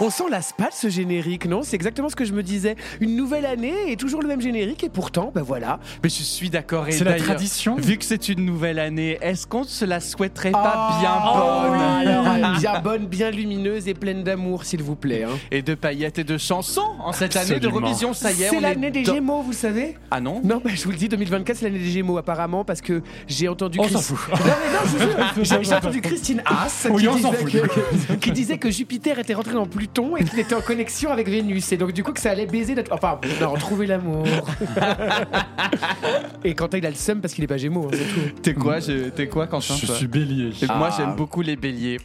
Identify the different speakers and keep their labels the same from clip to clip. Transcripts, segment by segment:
Speaker 1: On sent la spate ce générique, non? C'est exactement ce que je me disais. Une nouvelle année et toujours le même générique et pourtant, ben voilà.
Speaker 2: Mais je suis d'accord. et
Speaker 3: C'est la tradition.
Speaker 2: Vu que c'est une nouvelle année, est-ce qu'on se la souhaiterait pas
Speaker 1: Oh,
Speaker 2: bien bonne?
Speaker 1: alors, euh, bien bonne, bien lumineuse et pleine d'amour, s'il vous plaît. hein.
Speaker 2: Et de paillettes et de chansons en cette année
Speaker 3: Absolument.
Speaker 2: d'Eurovision, ça y est,
Speaker 1: C'est l'année des
Speaker 2: dans-
Speaker 1: Gémeaux, vous savez?
Speaker 2: Ah non?
Speaker 1: Non, bah, je vous le dis, 2024, c'est l'année des Gémeaux, apparemment, parce que j'ai entendu.
Speaker 3: On s'en fout.
Speaker 1: Non, mais non, je vous jure, j'ai- entendu Christine Haas
Speaker 3: Oui,
Speaker 1: qui,
Speaker 3: on s'en
Speaker 1: disait que, qui disait que Jupiter était rentré dans Pluton et qu'il était en connexion avec Vénus. Et donc, du coup, que ça allait baiser notre. Enfin, non, trouver l'amour. et Quentin, il a le seum parce qu'il est pas Gémeaux, hein, c'est tout.
Speaker 2: T'es quoi, je- t'es quoi, Quentin
Speaker 3: Je
Speaker 2: toi?
Speaker 3: suis bélier.
Speaker 2: Et Moi,
Speaker 1: Ah.
Speaker 2: j'aime beaucoup les béliers.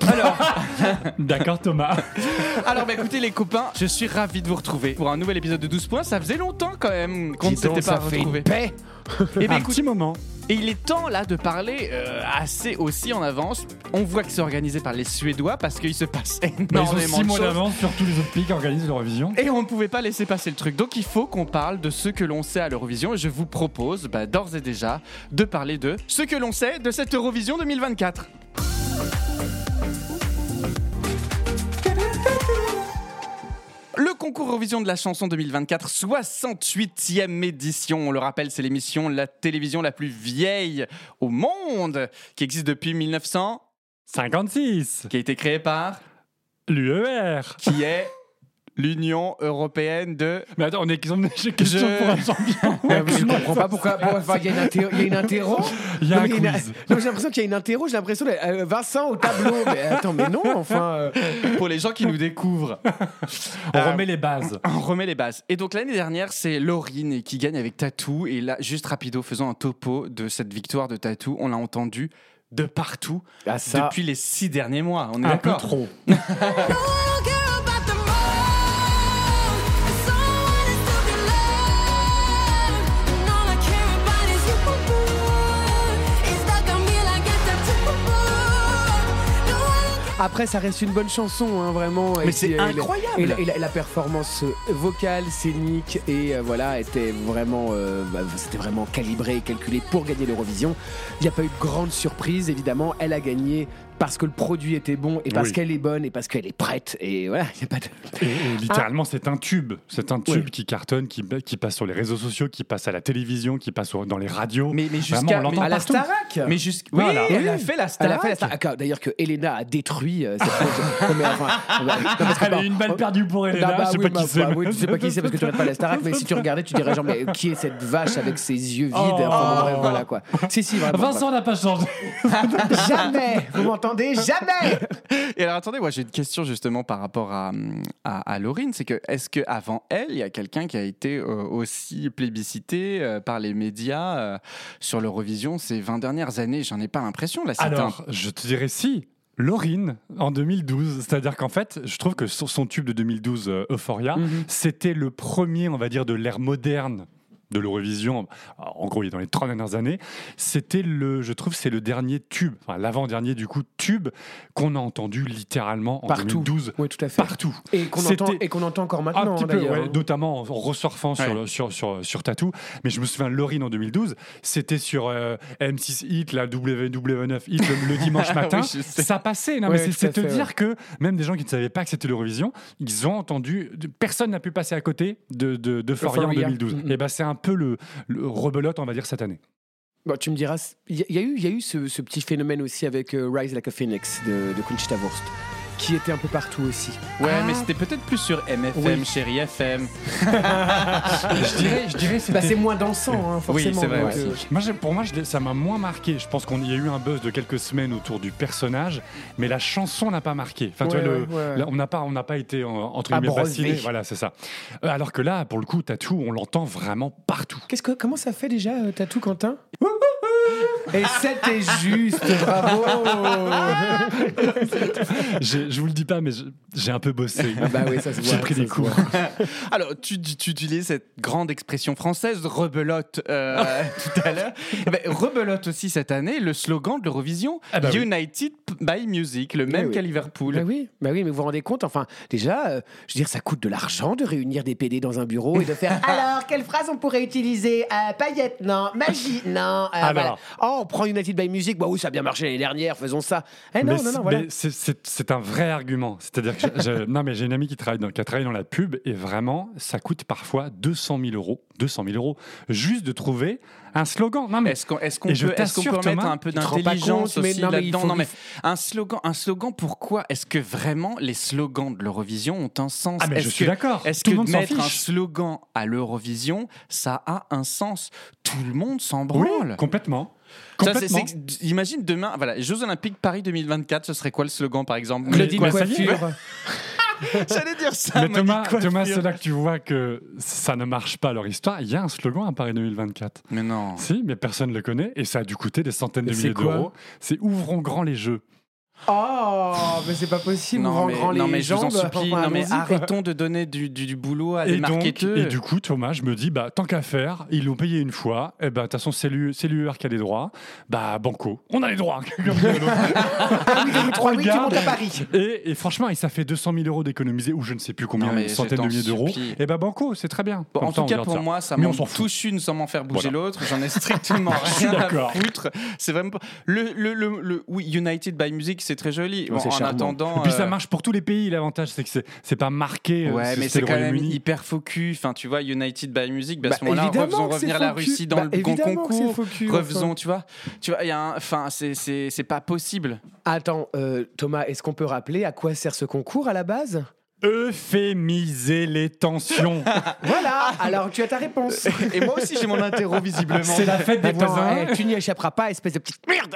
Speaker 3: D'accord, Thomas.
Speaker 2: Alors, bah, écoutez, les copains, je suis ravi de vous retrouver pour un nouvel épisode de 12 points. Ça faisait longtemps quand même qu'on ne
Speaker 1: Dis donc,
Speaker 2: s'était pas
Speaker 1: ça fait paix.
Speaker 2: Et ben,
Speaker 3: Un
Speaker 2: écoute,
Speaker 3: petit moment.
Speaker 2: Et il est temps là de parler euh, assez aussi en avance. On voit que c'est organisé par les Suédois parce qu'il se passe
Speaker 3: Bah, ils ont
Speaker 2: énormément
Speaker 3: six
Speaker 2: de
Speaker 3: mois
Speaker 2: choses.
Speaker 3: d'avance sur tous les autres pays qui organisent l'Eurovision.
Speaker 2: Et on ne pouvait pas laisser passer le truc. Donc il faut qu'on parle de ce que l'on sait à l'Eurovision. Et je vous propose bah, d'ores et déjà de parler de ce que l'on sait de cette Eurovision 2024. Concours Eurovision de la chanson 2024, 68e édition. On le rappelle, c'est l'émission, la télévision la plus vieille au monde, qui existe depuis 1900,
Speaker 3: 56.
Speaker 2: qui a été créée par,
Speaker 3: L'UER.
Speaker 2: qui est l'Union européenne de.
Speaker 3: Mais attends, on est question, j'ai question
Speaker 2: Je-
Speaker 3: pour un champion.
Speaker 1: Ouais, mais je comprends pas pourquoi. enfin, Il y a une interro. Il y a une interro.
Speaker 3: Il y a
Speaker 1: Non,
Speaker 3: un quiz.
Speaker 1: non, j'ai l'impression qu'il y a une interro. J'ai l'impression d'être, euh, Vincent au tableau. Mais attends, mais non, enfin. euh,
Speaker 2: Pour les gens qui nous découvrent.
Speaker 3: On
Speaker 2: Euh,
Speaker 3: remet les bases.
Speaker 2: On remet les bases. Et donc l'année dernière, c'est Laurine qui gagne avec Tatou. Et là, juste rapido, faisons un topo de cette victoire de Tatou. On l'a entendu de partout
Speaker 1: Ah, ça.
Speaker 2: depuis les six derniers mois. On est
Speaker 3: Un peu
Speaker 2: d'accord
Speaker 3: trop.
Speaker 1: Après, ça reste une bonne chanson, hein, vraiment.
Speaker 2: Mais c'est
Speaker 1: euh,
Speaker 2: incroyable.
Speaker 1: Et, la, et la- la performance euh, vocale, scénique, et euh, voilà, était vraiment, euh, bah, c'était vraiment calibré et calculé pour gagner l'Eurovision. Il n'y a pas eu de grande surprise, évidemment. Elle a gagné parce que le produit était bon et parce
Speaker 3: Oui.
Speaker 1: qu'elle est bonne et parce qu'elle est prête. Et voilà, il n'y a pas de.
Speaker 3: Et, et littéralement, c'est un tube. C'est un tube qui cartonne, qui, qui passe sur les réseaux sociaux, qui passe à la télévision, qui passe dans les radios.
Speaker 2: Mais, mais jusqu'à.
Speaker 1: la. Starac
Speaker 2: Mais jusqu'à. Oui,
Speaker 3: Voilà.
Speaker 2: elle
Speaker 1: Oui.
Speaker 2: a fait la
Speaker 1: Elle a fait la Starac. D'ailleurs, que Elena a détruit. Euh, cette chose. Non, mais enfin, non, parce que,
Speaker 3: Elle a
Speaker 1: bah,
Speaker 3: eu une balle perdue pour Elena.
Speaker 1: Ah bah
Speaker 3: je sais
Speaker 1: oui,
Speaker 3: pas
Speaker 1: bah,
Speaker 3: qui c'est.
Speaker 1: bah oui, tu sais pas qui c'est parce que tu regardes pas la Starac, mais si tu regardais, tu dirais genre, mais qui est cette vache avec ses yeux vides?
Speaker 3: Oh.
Speaker 1: Enfin, bref, Voilà quoi. Si, si, vraiment.
Speaker 3: Vincent n'a pas changé.
Speaker 1: Jamais Vous m'entendez Jamais
Speaker 2: Et alors attendez, moi j'ai une question justement par rapport à, à, à Laurine, c'est que est-ce que avant elle, il y a quelqu'un qui a été euh, aussi plébiscité euh, par les médias euh, sur l'Eurovision ces 20 dernières années? J'en ai pas l'impression là. c'est
Speaker 3: Alors, je te dirais si. Laurine, en 2012, c'est-à-dire qu'en fait, je trouve que son, son tube de 2012, euh, Euphoria,
Speaker 1: Mhm.
Speaker 3: c'était le premier, on va dire, de l'ère moderne de l'Eurovision, en gros, il est dans les 30 dernières années, c'était le, je trouve, c'est le dernier tube, enfin l'avant-dernier du coup tube qu'on a entendu littéralement en
Speaker 1: Partout.
Speaker 3: 2012
Speaker 1: Oui, tout à fait.
Speaker 3: partout.
Speaker 1: Et qu'on entend, et qu'on entend encore
Speaker 3: Un
Speaker 1: maintenant,
Speaker 3: petit
Speaker 1: hein,
Speaker 3: peu, ouais, notamment en ressurfant sur, le- sur, sur, sur Tattoo. Mais je me souviens, Laurine en 2012, c'était sur euh, M6 Hit, la W9 Hit, le, le dimanche matin.
Speaker 2: Oui, je sais.
Speaker 3: ça passait. Non,
Speaker 1: Ouais,
Speaker 3: mais c'est- te
Speaker 1: fait,
Speaker 3: dire que même des gens qui ne savaient pas que c'était l'Eurovision, ils ont entendu. Personne n'a pu passer à côté de, de, de Euphoria en
Speaker 1: Euphoria.
Speaker 3: 2012.
Speaker 1: Mhm.
Speaker 3: Et ben c'est un peu le, rebelote, on va dire, cette année.
Speaker 1: Tu me diras, il y, a- eu, y a eu ce, petit phénomène aussi avec euh, Rise Like a Phoenix de, de qui était un peu partout aussi.
Speaker 2: Ouais, mais c'était peut-être plus sur MFM,
Speaker 1: Oui.
Speaker 2: chérie FM.
Speaker 3: je dirais, je dirais
Speaker 1: Bah,
Speaker 3: c'était-
Speaker 1: c'est moins dansant, hein, forcément.
Speaker 2: c'est vrai
Speaker 1: donc,
Speaker 2: aussi.
Speaker 1: euh,
Speaker 3: Moi, pour moi, je ça m'a moins marqué. Je pense qu'il y a eu un buzz de quelques semaines autour du personnage, mais la chanson n'a pas marqué. Enfin, tu
Speaker 1: Ouais,
Speaker 3: vois, le-
Speaker 1: ouais, ouais.
Speaker 3: là, on n'a pas, on n'a pas été en- entre guillemets vacciné. Voilà, c'est ça. Euh, alors que là, pour le coup, Tattoo, on l'entend vraiment partout.
Speaker 1: Qu'est-ce que, comment ça fait déjà, euh, Tatou, Quentin? Et c'était juste, bravo
Speaker 3: J'ai- Je vous le dis pas, mais je- j'ai un peu bossé.
Speaker 1: Bah oui, ça se voit.
Speaker 3: J'ai pris
Speaker 1: ça
Speaker 3: des cours.
Speaker 2: Alors, tu, tu, utilises cette grande expression française, rebelote, euh, tout à l'heure. Eh ben, rebelote aussi cette année le slogan de l'Eurovision,
Speaker 3: Ah bah oui.
Speaker 2: United by Music, le même
Speaker 1: oui.
Speaker 2: qu'à Liverpool.
Speaker 1: Bah oui, bah oui, mais vous vous rendez compte, enfin, déjà, euh, je veux dire, ça coûte de l'argent de réunir des PD dans un bureau et de faire alors, quelle phrase on pourrait utiliser? Euh, Paillette, non. Magie, non. Euh,
Speaker 3: Alors.
Speaker 1: voilà. Oh, on prend United by Music, bah oui, ça a bien marché l'année dernière, faisons ça. Eh non,
Speaker 3: mais
Speaker 1: non,
Speaker 3: c'est-
Speaker 1: non, voilà.
Speaker 3: mais c'est- c'est c'est un vrai argument. C'est-à-dire que non, mais j'ai une amie qui travaille dans, qui a travaillé dans la pub et vraiment, ça coûte parfois 200 000 euros, 200 000 euros, juste de trouver un slogan. Non, mais
Speaker 2: Est-ce qu'on est-ce qu'on
Speaker 3: Et
Speaker 2: peut,
Speaker 3: je
Speaker 2: est-ce qu'on
Speaker 3: t'assure,
Speaker 2: peut remettre
Speaker 3: Thomas,
Speaker 2: un peu d'intelligence aussi là-dedans Non, mais un slogan, un slogan. Pourquoi est-ce que vraiment les slogans de l'Eurovision ont un sens
Speaker 3: Ah, mais
Speaker 2: Est-ce
Speaker 3: je suis
Speaker 2: que-
Speaker 3: d'accord.
Speaker 2: Est-ce
Speaker 3: Tout
Speaker 2: que
Speaker 3: le monde s'en
Speaker 2: mettre un slogan à l'Eurovision, ça a un sens? Tout le monde s'en
Speaker 3: oui,
Speaker 2: branle.
Speaker 3: Complètement.
Speaker 2: Ça, imagine demain, voilà, les Jeux Olympiques Paris 2024, ce serait quoi le slogan par exemple?
Speaker 1: Claudine
Speaker 3: quoi,
Speaker 1: Coiffure.
Speaker 2: J'allais dire ça.
Speaker 3: Mais Thomas. Thomas c'est là que tu vois que ça ne marche pas leur histoire. Il y a un slogan à Paris 2024.
Speaker 2: Mais non.
Speaker 3: Si, mais personne ne le connaît et ça a dû coûter des centaines de milliers d'euros. C'est Ouvrons grand les jeux.
Speaker 1: Oh, mais c'est pas possible,
Speaker 2: Non mais,
Speaker 1: grand
Speaker 2: non,
Speaker 1: les
Speaker 2: mais je vous en
Speaker 1: jambes,
Speaker 2: supplie,
Speaker 1: enfin,
Speaker 2: non mais arrêtons de donner du, du, du boulot à des
Speaker 3: Et, donc,
Speaker 2: marketeurs.
Speaker 3: et du coup, Thomas, je me dis, bah, tant qu'à faire, ils l'ont payé une fois. Et bah, de toute façon, c'est l'U- c'est l'UR qui a les droits. Bah, banco. On a les droits.
Speaker 1: Trois, à Paris.
Speaker 3: et, et franchement, et ça fait 200 000 euros d'économiser, ou je ne sais plus combien, une centaine de milliers d'euros. Et bah, banco, c'est très bien.
Speaker 2: Bon, en tout cas, pour
Speaker 3: ça.
Speaker 2: moi, ça
Speaker 3: Mais on
Speaker 2: m'en
Speaker 3: s'en fout.
Speaker 2: touche une sans m'en faire bouger l'autre. J'en ai strictement rien à foutre. C'est vraiment pas... le, le, le, le- oui, United by Music, c'est très joli.
Speaker 1: C'est
Speaker 2: en
Speaker 1: charmant.
Speaker 2: attendant,
Speaker 3: Et puis ça
Speaker 2: euh,
Speaker 3: marche pour tous les pays. L'avantage, c'est que c'est- c'est pas marqué. euh,
Speaker 2: Ouais,
Speaker 3: c'est-
Speaker 2: mais
Speaker 3: c'est
Speaker 2: c'est quand même hyper focus. Enfin, tu vois, United by Music, bah, à
Speaker 1: Bah,
Speaker 2: ce moment-là,
Speaker 1: évidemment
Speaker 2: refaisons
Speaker 1: c'est
Speaker 2: revenir la. Russie dans
Speaker 1: Bah,
Speaker 2: le
Speaker 1: c'est
Speaker 2: concours. Refaisons,
Speaker 1: enfin.
Speaker 2: tu vois. Tu vois, il y a un... Enfin, c'est- c'est c'est pas possible.
Speaker 1: Attends, euh, Thomas, est-ce qu'on peut rappeler à quoi sert ce concours à la base?
Speaker 3: Euphémiser les tensions.
Speaker 1: Voilà, alors tu as ta réponse.
Speaker 2: Et moi aussi, j'ai mon interro, visiblement.
Speaker 3: c'est la fête des
Speaker 1: Attends,
Speaker 3: voisins.
Speaker 1: eh, tu n'y échapperas pas, espèce de petite merde.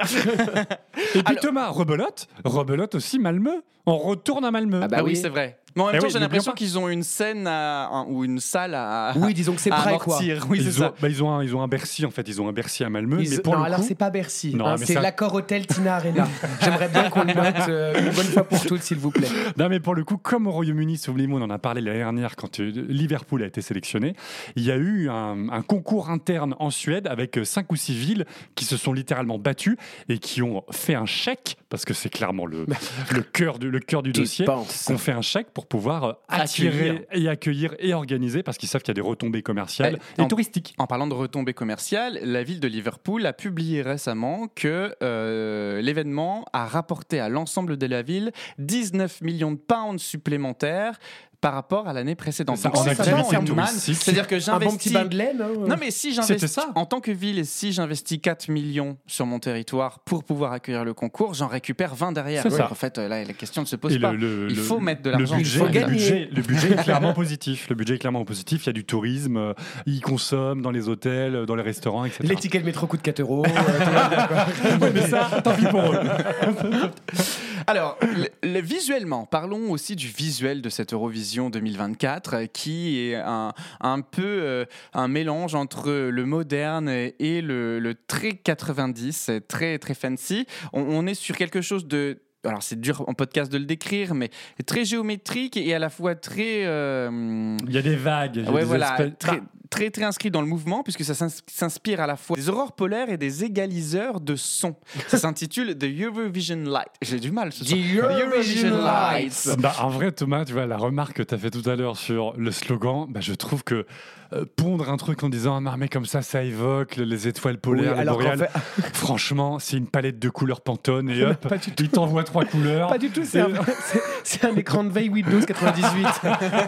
Speaker 3: Et puis Thomas, rebelote. Rebelote aussi Malmö. On retourne à Malmö.
Speaker 1: Ah bah
Speaker 2: Ah oui,
Speaker 1: oui.
Speaker 2: c'est vrai. Mais en même
Speaker 3: Eh
Speaker 2: temps,
Speaker 3: oui,
Speaker 2: j'ai l'impression qu'ils ont une scène à- ou une salle à,
Speaker 1: Oui, disons que c'est
Speaker 2: à
Speaker 1: prêt, quoi.
Speaker 2: amortir. Oui, c'est
Speaker 3: ils, ont,
Speaker 2: ça.
Speaker 3: bah, ils, ont un, ils ont un Bercy en fait, ils ont un Bercy à Malmö,
Speaker 1: Ils-
Speaker 3: mais pour
Speaker 1: non,
Speaker 3: le
Speaker 1: alors
Speaker 3: coup,
Speaker 1: c'est pas Bercy,
Speaker 3: Non,
Speaker 1: hein,
Speaker 3: mais
Speaker 1: c'est
Speaker 3: ça-
Speaker 1: l'accord hôtel Tina Arena. J'aimerais bien qu'on le note euh, une bonne fois pour toutes, s'il vous plaît.
Speaker 3: non mais pour le coup, comme au Royaume-Uni, souvenez-vous, on en a parlé l'année dernière quand euh, Liverpool a été sélectionné, il y a eu un, un concours interne en Suède avec euh, cinq ou six villes qui se sont littéralement battues et qui ont fait un chèque parce que c'est clairement le, le cœur du le cœur du
Speaker 1: Tu
Speaker 3: dossier.
Speaker 1: penses.
Speaker 3: qu'on fait un chèque pour pouvoir euh, attirer
Speaker 2: Accueillir.
Speaker 3: et accueillir et organiser parce qu'ils savent qu'il y a des retombées commerciales
Speaker 2: Eh,
Speaker 3: et
Speaker 2: en-
Speaker 3: touristiques.
Speaker 2: En parlant de retombées commerciales, la ville de Liverpool a publié récemment que euh, l'événement a rapporté à l'ensemble de la ville 19 millions de pounds supplémentaires par rapport à l'année précédente.
Speaker 3: Ça,
Speaker 2: Donc,
Speaker 3: touristique.
Speaker 2: C'est-à-dire que
Speaker 1: Un
Speaker 2: j'investis.
Speaker 1: bon petit bain de laine. hein.
Speaker 2: Non mais si j'investis
Speaker 3: ça.
Speaker 2: en tant que ville et si j'investis 4 millions sur mon territoire pour pouvoir accueillir le concours, j'en récupère 20 derrière.
Speaker 3: Ça.
Speaker 2: En fait, euh, là, la question ne se pose
Speaker 3: Et
Speaker 2: pas.
Speaker 3: le- le-
Speaker 2: Il
Speaker 3: le-
Speaker 2: faut mettre de l'argent.
Speaker 3: budget,
Speaker 1: faut
Speaker 3: le
Speaker 1: gagner.
Speaker 3: budget- le budget est clairement positif. Le budget est clairement positif. Il y a du tourisme, euh, ils consomment dans les hôtels, dans les restaurants, etc.
Speaker 1: Les tickets de métro coûtent 4 euros. euh.
Speaker 3: Ouais, mais ça, tant pis pour eux.
Speaker 2: Alors, le- le- visuellement, parlons aussi du visuel de cette Eurovision 2024, euh, qui est un, un peu euh, un mélange entre le moderne et le, très 90, euh, très très fancy. On est sur quelque chose de alors c'est dur en podcast de le décrire, mais très géométrique et à la fois très euh,
Speaker 3: Il y a des vagues.
Speaker 2: ouais,
Speaker 3: des
Speaker 2: voilà,
Speaker 3: espèces-
Speaker 2: très, très, très inscrit dans le mouvement, puisque ça s'ins- s'inspire à la fois des aurores polaires et des égaliseurs de son. Ça s'intitule The Eurovision Light. J'ai du mal ce soir.
Speaker 1: Eurovision Lights.
Speaker 3: Bah, en vrai, Thomas, tu vois, la remarque que tu as fait tout à l'heure sur le slogan, bah, je trouve que euh, pondre un truc en disant un armée comme ça, ça évoque le- les étoiles polaires,
Speaker 1: Oui,
Speaker 3: les boréales.
Speaker 1: fait-
Speaker 3: Franchement, c'est une palette de couleurs Pantone et hop, il t'envoie trois couleurs.
Speaker 1: Pas du tout, c'est
Speaker 3: Et-
Speaker 1: un, c'est- un écran de veille Windows 98.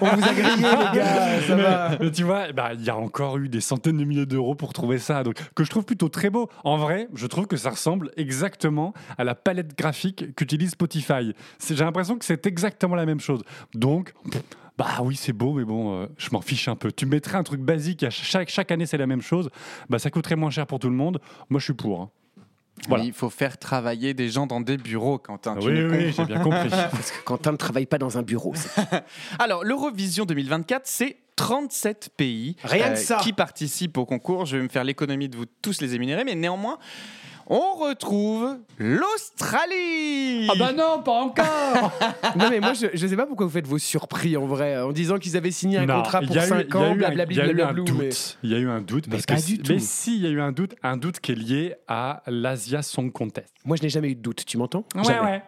Speaker 1: On vous a grillé, les gars, ça
Speaker 3: mais,
Speaker 1: va.
Speaker 3: mais tu vois, bah, il y a encore eu des centaines de milliers d'euros pour trouver ça, donc que je trouve plutôt très beau. En vrai, je trouve que ça ressemble exactement à la palette graphique qu'utilise Spotify. C'est- J'ai l'impression que c'est exactement la même chose. Donc, pff, bah oui, c'est beau, mais bon, euh, je m'en fiche un peu. Tu mettrais un truc basique, à chaque, chaque année c'est la même chose, bah ça coûterait moins cher pour tout le monde. Moi, je suis pour. hein. Voilà.
Speaker 2: Il faut faire travailler des gens dans des bureaux, Quentin. tu
Speaker 3: oui,
Speaker 2: me
Speaker 3: oui,
Speaker 2: comprends
Speaker 3: j'ai bien compris.
Speaker 1: Parce que Quentin ne travaille pas dans un bureau. c'est-
Speaker 2: Alors, l'Eurovision 2024, c'est 37 pays euh,
Speaker 1: Rien que ça.
Speaker 2: qui participent au concours. Je vais me faire l'économie de vous tous les énumérer, mais néanmoins, on retrouve l'Australie.
Speaker 3: Ah bah non, pas encore
Speaker 1: Non mais moi je, je sais pas pourquoi vous faites vos surpris en vrai en disant qu'ils avaient signé un
Speaker 3: Non,
Speaker 1: contrat
Speaker 3: il
Speaker 1: pour
Speaker 3: y a eu-
Speaker 1: 5
Speaker 3: il y a
Speaker 1: ans,
Speaker 3: eu un-
Speaker 1: blablabli,
Speaker 3: Il y a eu un
Speaker 1: blablabla,
Speaker 3: doute.
Speaker 1: mais-
Speaker 3: Il y a eu un doute
Speaker 1: Mais
Speaker 3: parce
Speaker 1: pas
Speaker 3: que
Speaker 1: du
Speaker 3: mais
Speaker 1: tout.
Speaker 3: si, il y a eu un doute, un doute qui est lié à l'Asia Song Contest.
Speaker 1: Moi je n'ai jamais eu de doute, tu m'entends?
Speaker 3: Ouais,
Speaker 1: Jamais.
Speaker 3: ouais.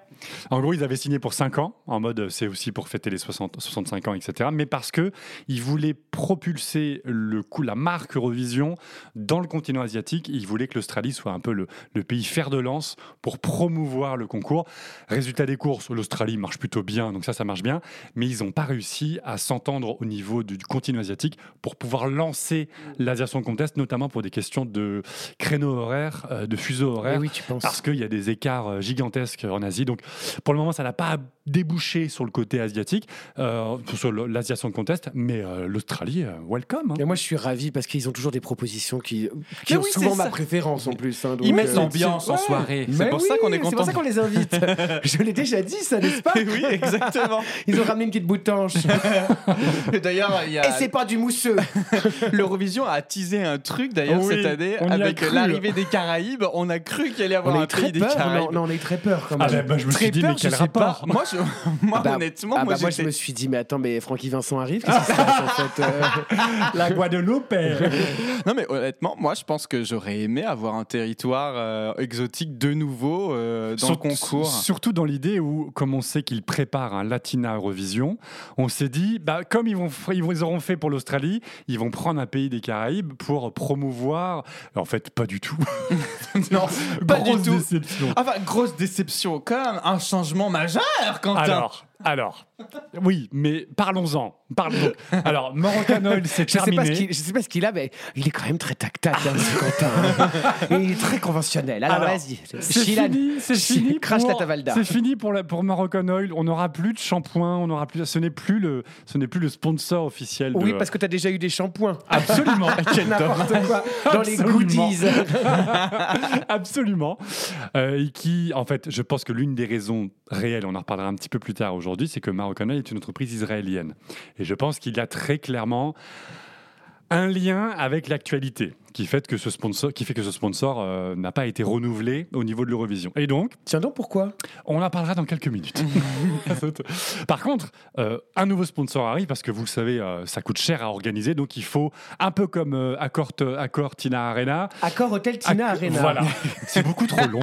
Speaker 3: En gros, ils avaient signé pour 5 ans, en mode euh, c'est aussi pour fêter les 60, 65 ans, etc. Mais parce que ils voulaient propulser le coup, la marque Eurovision dans le continent asiatique. Ils voulaient que l'Australie soit un peu le, le pays fer de lance pour promouvoir le concours. Résultat des courses, l'Australie marche plutôt bien, donc ça, ça marche bien. Mais ils n'ont pas réussi à s'entendre au niveau du, continent asiatique pour pouvoir lancer l'Asia Song Contest, notamment pour des questions de créneaux horaires, euh, de fuseaux horaires
Speaker 1: oui, tu penses.
Speaker 3: parce qu'il y a des écarts euh, gigantesques en Asie. Donc, pour le moment, ça n'a pas débouché sur le côté asiatique, euh, sur le- l'Asia Song Contest, mais euh, l'Australie, euh, welcome. hein.
Speaker 1: Et moi je suis ravi parce qu'ils ont toujours des propositions qui, qui
Speaker 2: Mais
Speaker 1: ont
Speaker 2: oui,
Speaker 1: souvent
Speaker 2: c'est
Speaker 1: ma
Speaker 2: ça.
Speaker 1: préférence en plus. hein, donc,
Speaker 2: Ils mettent
Speaker 1: euh,
Speaker 2: l'ambiance en soirée. C'est pour
Speaker 1: oui,
Speaker 2: ça qu'on est
Speaker 1: C'est
Speaker 2: content.
Speaker 1: pour ça qu'on les invite. je l'ai déjà dit ça, n'est-ce pas
Speaker 2: oui, exactement.
Speaker 1: Ils ont ramené une petite boutanche.
Speaker 2: D'ailleurs, il y
Speaker 1: Et
Speaker 2: a
Speaker 1: c'est pas du mousseux.
Speaker 2: l'Eurovision a teasé un truc d'ailleurs
Speaker 3: Oui,
Speaker 2: cette année avec l'arrivée des Caraïbes. On a cru qu'il allait y avoir
Speaker 1: On
Speaker 2: un des
Speaker 1: peur.
Speaker 2: Caraïbes.
Speaker 1: Non, on a eu très peur quand
Speaker 3: Ah
Speaker 1: même.
Speaker 3: bah, bah, je me
Speaker 2: Très
Speaker 3: suis dit,
Speaker 2: peur,
Speaker 3: mais quel rapport.
Speaker 2: Moi, je, moi
Speaker 1: Ah bah,
Speaker 2: honnêtement,
Speaker 1: ah
Speaker 2: moi,
Speaker 1: bah, moi je me suis dit mais attends mais Francky Vincent arrive qu'est-ce qui se passe en fait euh
Speaker 3: La Guadeloupe
Speaker 2: Non mais honnêtement, moi je pense que j'aurais aimé avoir un territoire euh, exotique de nouveau euh, dans le concours.
Speaker 3: Surtout dans l'idée où, comme on sait qu'ils préparent un Latina Eurovision, on s'est dit, bah, comme ils, vont, ils, vont- ils auront fait pour l'Australie, ils vont prendre un pays des Caraïbes pour promouvoir. En fait, pas du tout.
Speaker 2: non, pas du
Speaker 3: Grosse
Speaker 2: tout.
Speaker 3: déception.
Speaker 2: Enfin, grosse déception, quand même, un changement majeur, Quentin.
Speaker 3: Alors, alors, oui, mais parlons-en. Parlons. Alors, Moroccan Oil, c'est
Speaker 1: je sais, pas ce
Speaker 3: terminé.
Speaker 1: je sais pas ce qu'il a, mais il est quand même très tac-tac, hein, ce Quentin. hein. Il est très conventionnel. Alors,
Speaker 3: Alors,
Speaker 1: vas-y.
Speaker 3: C'est fini, c'est fini.
Speaker 1: Crache la
Speaker 3: pour-
Speaker 1: Tavalda.
Speaker 3: C'est fini pour, la, pour Moroccan Oil. On n'aura plus de shampoing. On n'aura plus. Ce n'est plus le. Ce n'est plus le sponsor officiel.
Speaker 1: Oui,
Speaker 3: de-
Speaker 1: parce que tu as déjà eu des shampoings.
Speaker 3: absolument.
Speaker 1: N'importe quoi. Dans les
Speaker 3: Absolument.
Speaker 1: goodies.
Speaker 3: Absolument. Euh, et qui, en fait, je pense que l'une des raisons réelles, on en reparlera un petit peu plus tard aujourd'hui, c'est que Moroccan Oil est une entreprise israélienne. Et je pense qu'il y a très clairement un lien avec l'actualité qui fait que ce sponsor, qui fait que ce sponsor euh, n'a pas été renouvelé au niveau de l'Eurovision. Et donc,
Speaker 1: Tiens donc, pourquoi?
Speaker 3: on en parlera dans quelques minutes. Par contre, euh, un nouveau sponsor arrive parce que vous le savez, euh, ça coûte cher à organiser, donc il faut un peu comme euh, Accor, Accor Tina Arena,
Speaker 1: Accord Hôtel Tina Arena.
Speaker 3: Voilà, c'est beaucoup trop long.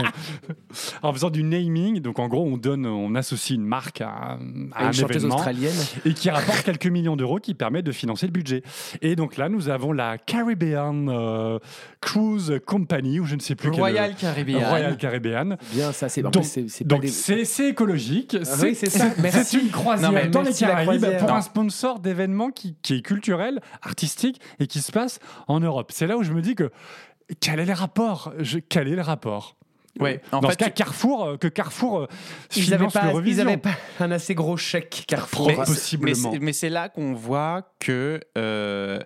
Speaker 3: En faisant du naming, donc en gros, on donne, on associe une marque à, un
Speaker 1: une chanteuse
Speaker 3: événement
Speaker 1: australienne.
Speaker 3: et qui rapporte quelques millions d'euros, qui permet de financer le budget. Et donc là, nous avons la Caribbean euh, Cruise Company, ou je ne sais plus quel-
Speaker 2: Royal Caribbean.
Speaker 3: Royal Caribbean.
Speaker 1: Bien, ça, c'est
Speaker 3: Donc,
Speaker 1: c'est- des-
Speaker 3: écologique.
Speaker 1: oui, c'est
Speaker 3: une croisière
Speaker 1: Non,
Speaker 3: dans les Caraïbes pour
Speaker 1: Non.
Speaker 3: un sponsor d'événements qui, qui est culturel, artistique et qui se passe en Europe. C'est là où je me dis que quel est le rapport? Je- Quel est le rapport?
Speaker 2: Ouais, en
Speaker 3: Dans
Speaker 2: fait,
Speaker 3: ce cas, Carrefour, euh, que Carrefour euh,
Speaker 1: Ils n'avaient pas, ils avaient pas un assez gros chèque Carrefour.
Speaker 3: Mais- possiblement.
Speaker 2: Mais c'est- mais c'est là qu'on voit que euh,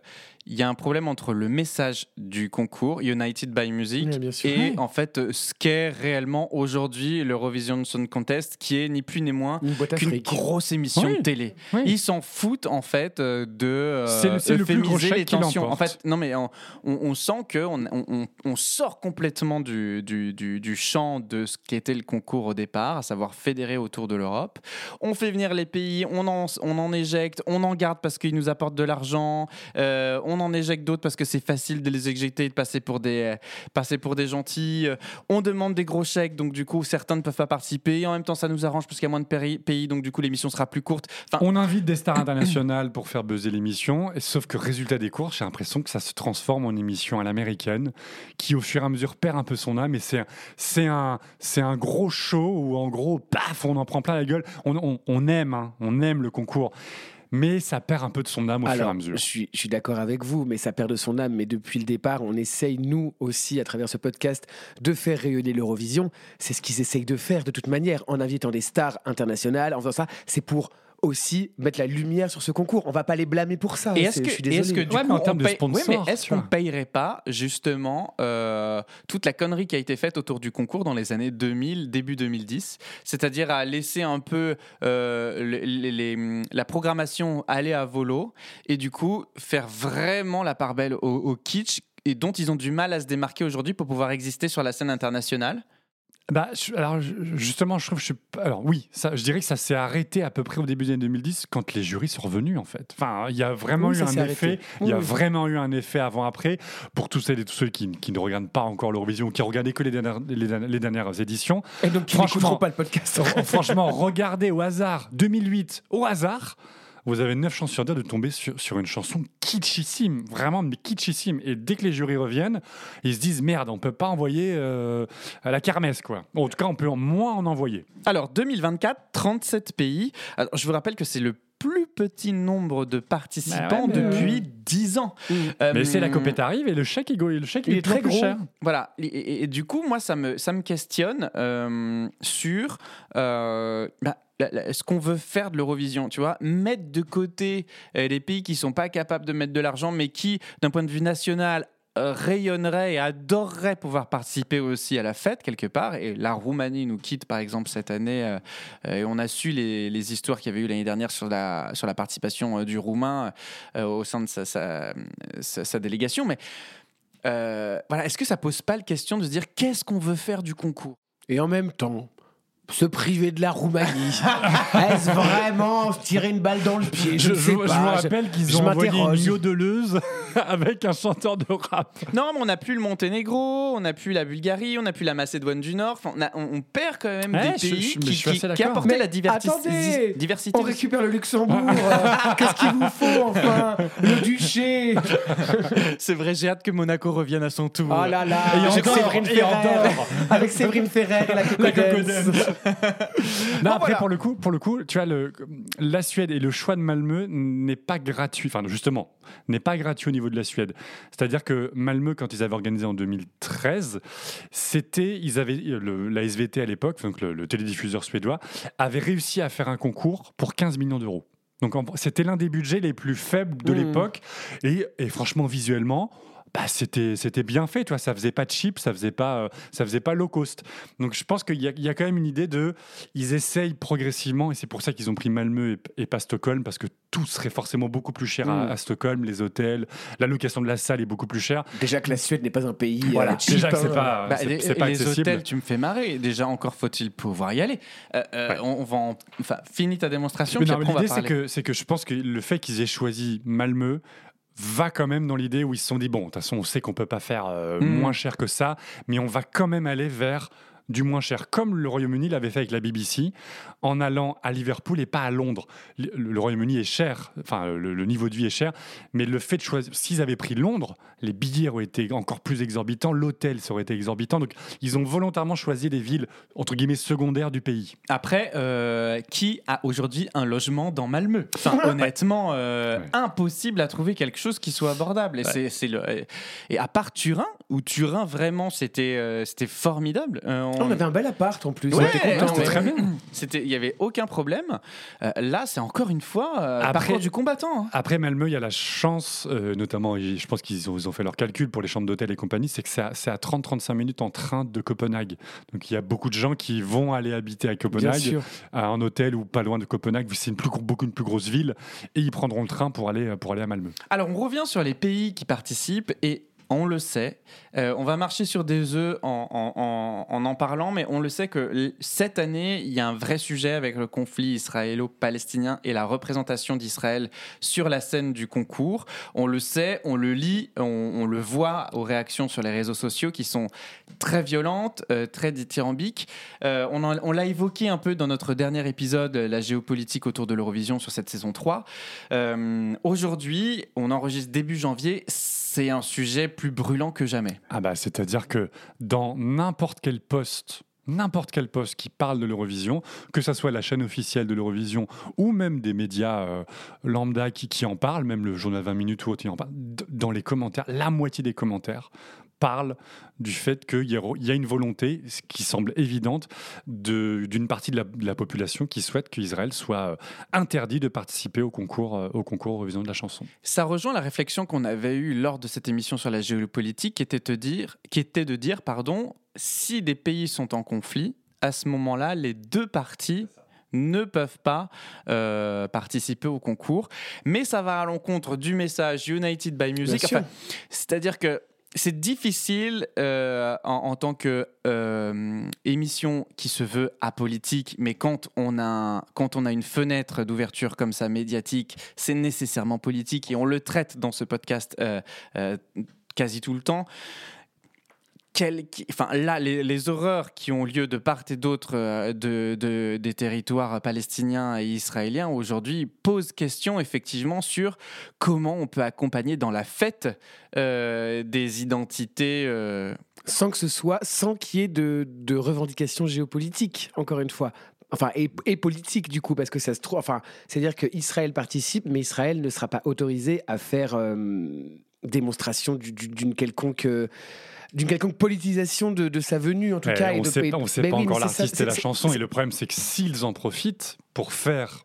Speaker 2: il y a un problème entre le message du concours United by Music
Speaker 1: Oui,
Speaker 2: et en fait euh, ce qu'est réellement aujourd'hui l'Eurovision Song Contest, qui est ni plus ni moins qu'une grosse émission
Speaker 3: Oui.
Speaker 2: de télé.
Speaker 3: Oui.
Speaker 2: Ils s'en foutent en fait euh, de euh,
Speaker 3: C'est le-
Speaker 2: les tensions. En fait, non mais on, on- on sent que on, on- on- on sort complètement du, du, du- du champ de ce qu'était le concours au départ, à savoir fédérer autour de l'Europe. On fait venir les pays, on en, on en éjecte, on en garde parce qu'ils nous apportent de l'argent, euh, on en éjecte d'autres parce que c'est facile de les éjecter et de passer pour des, passer pour des gentils. Euh, On demande des gros chèques, donc du coup certains ne peuvent pas participer. Et en même temps, ça nous arrange parce qu'il y a moins de pays, donc du coup l'émission sera plus courte.
Speaker 3: On invite des stars internationales pour faire buzzer l'émission, sauf que résultat des courses, j'ai l'impression que ça se transforme en émission à l'américaine, qui au fur et à mesure perd un peu son âme, et c'est un, c'est un, c'est un gros show où en gros, paf, on en prend plein la gueule. On, on- on aime, hein, on aime le concours, mais ça perd un peu de son âme au fur et à mesure.
Speaker 1: je suis, je suis d'accord avec vous, mais ça perd de son âme. Mais depuis le départ, on essaye, nous aussi, à travers ce podcast, de faire rayonner l'Eurovision. C'est ce qu'ils essayent de faire de toute manière, en invitant des stars internationales, en faisant ça. C'est pour aussi mettre la lumière sur ce concours. On va pas les blâmer pour ça.
Speaker 2: Et est-ce
Speaker 1: C'est-
Speaker 2: que,
Speaker 1: je suis
Speaker 2: et est-ce que
Speaker 1: désolé.
Speaker 2: du
Speaker 3: Ouais,
Speaker 2: coup,
Speaker 3: mais en
Speaker 2: on
Speaker 3: termes de
Speaker 2: paye-
Speaker 3: sponsor,
Speaker 2: Ouais, mais est-ce qu'on payerait pas justement euh, toute la connerie qui a été faite autour du concours dans les années 2000, début 2010, c'est-à-dire à laisser un peu euh, les- les- les- la programmation aller à volo et du coup faire vraiment la part belle au, au kitsch et dont ils ont du mal à se démarquer aujourd'hui pour pouvoir exister sur la scène internationale?
Speaker 3: Bah, je- alors justement, je trouve que je suis. Alors oui, ça, je dirais que ça s'est arrêté à peu près au début des années 2010 quand les jurys sont revenus en fait. Enfin, il y a vraiment
Speaker 1: Oui,
Speaker 3: eu un effet. Il y a
Speaker 1: Oui,
Speaker 3: vraiment eu un effet avant-après pour tous celles et tous ceux qui, qui ne regardent pas encore l'Eurovision ou qui regardaient que les dernières, les, dernières- les dernières éditions.
Speaker 1: Et donc, qui
Speaker 3: Franchement-
Speaker 1: pas le podcast.
Speaker 3: Franchement, regardez au hasard 2008, au hasard. Vous avez 9 chances sur 10 de tomber sur, une chanson kitschissime, vraiment mais kitschissime. Et dès que les jurys reviennent, ils se disent merde, on peut pas envoyer euh, à la kermesse quoi. En tout cas, on peut en- moins en envoyer.
Speaker 2: Alors 2024, 37 pays. Je vous rappelle que c'est le petit nombre de participants
Speaker 3: Bah ouais, mais-
Speaker 2: depuis 10 ans. Euh,
Speaker 3: Mais c'est la copette arrive et le chèque est, go- le chèque
Speaker 1: Il
Speaker 3: est,
Speaker 1: très gros.
Speaker 3: cher.
Speaker 2: Voilà, et, et- et du coup, moi, ça me, ça me questionne euh, sur euh, bah, la- la- ce qu'on veut faire de l'Eurovision, tu vois, mettre de côté euh, les pays qui sont pas capables de mettre de l'argent, mais qui, d'un point de vue national, euh, rayonneraient et adoreraient pouvoir participer aussi à la fête quelque part. Et la Roumanie nous quitte par exemple cette année euh, et on a su les, les histoires qu'il y avait eu l'année dernière sur la, sur la participation euh, du Roumain au sein de sa, sa- délégation. Mais voilà, est-ce que ça pose pas la question de se dire qu'est-ce qu'on veut faire du concours?
Speaker 1: Et en même temps, se priver de la Roumanie, est-ce vraiment tirer une balle dans le pied? Je,
Speaker 3: Je,
Speaker 1: ne sais
Speaker 3: je-
Speaker 1: pas.
Speaker 3: je vous rappelle qu'ils ont envoyé une yodeleuse avec un chanteur de rap.
Speaker 2: Non, mais on n'a plus le Monténégro, on n'a plus la Bulgarie, on n'a plus la Macédoine du Nord. Enfin, on, a- on- on perd quand même
Speaker 3: Ouais,
Speaker 2: des
Speaker 3: je-
Speaker 2: pays qui, qui- apportaient
Speaker 1: Mais
Speaker 2: la
Speaker 1: attendez,
Speaker 2: diversité.
Speaker 1: On récupère le Luxembourg. euh, Qu'est-ce qu'il vous faut enfin? Le duché.
Speaker 2: C'est vrai, j'ai hâte que Monaco revienne à son tour.
Speaker 1: Oh là là.
Speaker 3: Et
Speaker 1: avec
Speaker 3: encore,
Speaker 1: Séverine
Speaker 3: et
Speaker 1: Ferrer. Avec Séverine Ferrer et la cocodesse.
Speaker 3: Non, après,
Speaker 2: voilà.
Speaker 3: pour le coup, pour le coup, tu vois, le, la Suède et le choix de Malmö n'est pas gratuit. Enfin, justement, n'est pas gratuit au niveau de la Suède. C'est-à-dire que Malmö, quand ils avaient organisé en 2013, c'était, ils avaient, le, la SVT à l'époque, donc le, le télédiffuseur suédois, avait réussi à faire un concours pour 15 millions d'euros. Donc, c'était l'un des budgets les plus faibles de
Speaker 1: Mmh.
Speaker 3: l'époque. Et, et franchement, visuellement, bah, c'était c'était bien fait, toi. Ça faisait pas cheap, ça faisait pas, euh, ça faisait pas low cost. Donc je pense qu'il y, a- il y a quand même une idée de, ils essayent progressivement, et c'est pour ça qu'ils ont pris Malmö et, et pas Stockholm, parce que tout serait forcément beaucoup plus cher à,
Speaker 1: Mm.
Speaker 3: à Stockholm, les hôtels, la location de la salle est beaucoup plus chère.
Speaker 1: Déjà que la Suède n'est pas un pays.
Speaker 3: Voilà,
Speaker 1: euh, cheap,
Speaker 3: déjà que c'est
Speaker 1: hein.
Speaker 3: pas,
Speaker 2: Bah,
Speaker 3: c'est-
Speaker 2: les,
Speaker 3: c'est pas
Speaker 2: les
Speaker 3: accessible.
Speaker 2: hôtels, tu me fais marrer. Déjà, encore faut-il pouvoir y aller. Euh, euh,
Speaker 3: Ouais.
Speaker 2: on, va en- enfin, finis ta démonstration,
Speaker 3: Mais l'idée, c'est que, c'est que je pense que le fait qu'ils aient choisi Malmö va quand même dans l'idée où ils se sont dit bon, de toute façon, on sait qu'on peut pas faire euh,
Speaker 2: Mm.
Speaker 3: moins cher que ça, mais on va quand même aller vers du moins cher, comme le Royaume-Uni l'avait fait avec la BBC, en allant à Liverpool et pas à Londres. Le, le Royaume-Uni est cher, enfin le, le niveau de vie est cher, mais le fait de choisir, s'ils avaient pris Londres, les billets auraient été encore plus exorbitants, l'hôtel ça aurait été exorbitant, donc ils ont volontairement choisi des villes entre guillemets secondaires du pays.
Speaker 2: Après, euh, qui a aujourd'hui un logement dans Malmö? Enfin, honnêtement, euh,
Speaker 3: Ouais.
Speaker 2: impossible à trouver quelque chose qui soit abordable. Et, c'est, c'est le, et à part Turin, où Turin vraiment c'était, euh, c'était formidable. euh,
Speaker 1: On avait un bel appart en plus.
Speaker 2: Ouais,
Speaker 1: on était contents,
Speaker 2: non,
Speaker 1: ouais.
Speaker 2: mais-
Speaker 3: très bien.
Speaker 2: C'était, il y avait aucun problème. Euh, là, c'est encore une fois euh,
Speaker 3: Après-
Speaker 2: parcours du combattant. hein.
Speaker 3: Après Malmö, il y a la chance, euh, notamment, et je pense qu'ils ont, fait leur calcul pour les chambres d'hôtel et compagnie, c'est que c'est à, c'est à 30-35 minutes en train de Copenhague. Donc il y a beaucoup de gens qui vont aller habiter à Copenhague, à un hôtel ou pas loin de Copenhague, vu que c'est une plus, beaucoup une plus grosse ville, et ils prendront le train pour aller, pour aller à Malmö.
Speaker 2: Alors, on revient sur les pays qui participent et on le sait, euh, on va marcher sur des œufs en en, parlant, mais on le sait que cette année, il y a un vrai sujet avec le conflit israélo-palestinien et la représentation d'Israël sur la scène du concours. On le sait, on le lit, on, le voit aux réactions sur les réseaux sociaux qui sont très violentes, euh, très dithyrambiques. Euh, on on l'a évoqué un peu dans notre dernier épisode, la géopolitique autour de l'Eurovision sur cette saison 3. Euh, Aujourd'hui, on enregistre début janvier, c'est un sujet plus brûlant que jamais.
Speaker 3: Ah bah, c'est-à-dire que dans n'importe quel poste, n'importe quel poste qui parle de l'Eurovision, que ce soit la chaîne officielle de l'Eurovision ou même des médias euh, lambda qui, qui en parlent, même le journal 20 minutes ou autre, qui en parle, dans les commentaires, la moitié des commentaires parlent du fait qu'il y, a- une volonté, ce qui semble évidente, de- d'une partie de la, de la population qui souhaite qu'Israël soit euh, interdit de participer au concours, euh, au concours Eurovision de la chanson.
Speaker 2: Ça rejoint la réflexion qu'on avait eue lors de cette émission sur la géopolitique, qui était, de dire, qui était de dire, pardon, si des pays sont en conflit, à ce moment-là, les deux parties ne peuvent pas euh, participer au concours. Mais ça va à l'encontre du message United by Music. Enfin, C'est-à-dire que c'est difficile euh, en, tant que euh, émission qui se veut apolitique, mais quand on a une fenêtre d'ouverture comme ça médiatique, c'est nécessairement politique et on le traite dans ce podcast euh, quasi tout le temps. Quel- enfin, là, les, horreurs qui ont lieu de part et d'autre euh, de, de- des territoires palestiniens et israéliens aujourd'hui posent question effectivement sur comment on peut accompagner dans la fête euh, des identités. euh,
Speaker 1: sans que ce soit, sans qu'il y ait de, de revendications géopolitiques, encore une fois. Enfin, et, et politique du coup, parce que ça se trouve. Enfin, c'est-à-dire qu'Israël participe, mais Israël ne sera pas autorisé à faire démonstration du- du- d'une quelconque. D'une quelconque politisation de, de sa venue, en tout cas. et
Speaker 3: on
Speaker 1: de-
Speaker 3: sait
Speaker 1: et-
Speaker 3: pas, on sait pas
Speaker 1: oui, mais
Speaker 3: encore l'artiste et la chanson. Et le problème, c'est que s'ils en profitent pour faire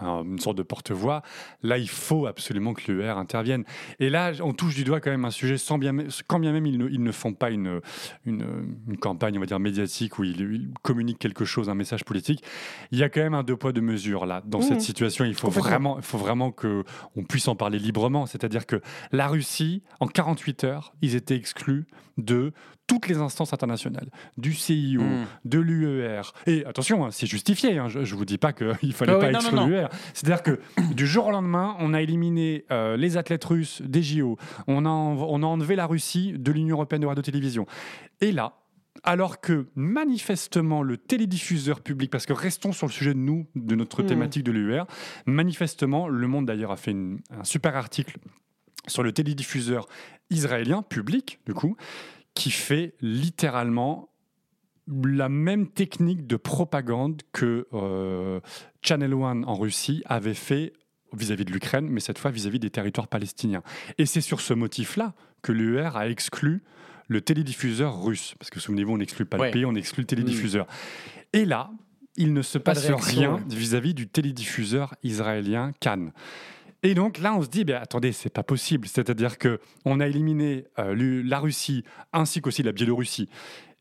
Speaker 3: une sorte de porte-voix, là, il faut absolument que l'UR intervienne. Et là, on touche du doigt quand même un sujet, sans bien, quand bien même ils ne, ils ne font pas une, une, une campagne, on va dire, médiatique où ils, ils communiquent quelque chose, un message politique. Il y a quand même un deux poids, deux mesures là. Dans
Speaker 1: Mmh.
Speaker 3: cette situation, il faut vraiment, il faut vraiment que on puisse en parler librement. C'est-à-dire que la Russie, en 48 heures, ils étaient exclus de toutes les instances internationales, du CIO,
Speaker 2: Mm.
Speaker 3: de l'UER. Et attention, hein, c'est justifié, hein, je ne vous dis pas qu'il fallait
Speaker 2: Ah oui,
Speaker 3: pas
Speaker 2: non,
Speaker 3: exclure
Speaker 2: non, non.
Speaker 3: l'UER. C'est-à-dire que du jour au lendemain, on a éliminé euh, les athlètes russes des JO, on a, env- on a enlevé la Russie de l'Union européenne de radio-télévision. Et là, alors que manifestement le télédiffuseur public, parce que restons sur le sujet de nous, de notre
Speaker 1: Mm.
Speaker 3: thématique de l'UER, manifestement, Le Monde d'ailleurs a fait une- un super article sur le télédiffuseur israélien public, du coup, qui fait littéralement la même technique de propagande que euh, Channel One en Russie avait fait vis-à-vis de l'Ukraine, mais cette fois vis-à-vis des territoires palestiniens. Et c'est sur ce motif-là que l'UR a exclu le télédiffuseur russe. Parce que souvenez-vous, on n'exclut pas
Speaker 2: Ouais.
Speaker 3: le pays, on exclut le télédiffuseur. Et là, il ne se
Speaker 1: Pas
Speaker 3: passe
Speaker 1: réaction,
Speaker 3: rien
Speaker 1: ouais.
Speaker 3: vis-à-vis du télédiffuseur israélien Cannes. Et donc là, on se dit, ben, attendez, c'est pas possible. C'est-à-dire que on a éliminé euh, la Russie ainsi qu'aussi la Biélorussie.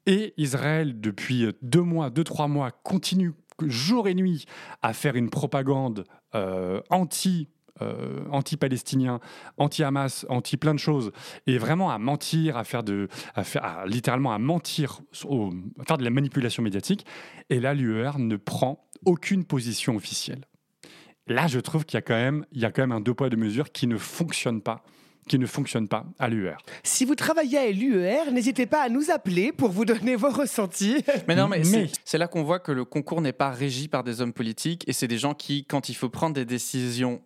Speaker 3: Et Israël, depuis euh, deux mois, deux, trois mois, continue jour et nuit à faire une propagande euh, anti. euh, anti-palestinien, anti-Hamas, anti plein de choses, et vraiment à mentir, à faire de, à faire, littéralement à mentir, à faire de la manipulation médiatique. Et là, l'UER ne prend aucune position officielle. Là, je trouve qu'il y a quand même, il y a quand même un deux poids deux mesures qui ne fonctionne pas, qui ne fonctionne pas à l'UER.
Speaker 1: Si vous travaillez à l'UER, n'hésitez pas à nous appeler pour vous donner vos ressentis.
Speaker 2: Mais non, mais,
Speaker 3: Mais-
Speaker 2: c'est- c'est là qu'on voit que le concours n'est pas régi par des hommes politiques et c'est des gens qui, quand il faut prendre des décisions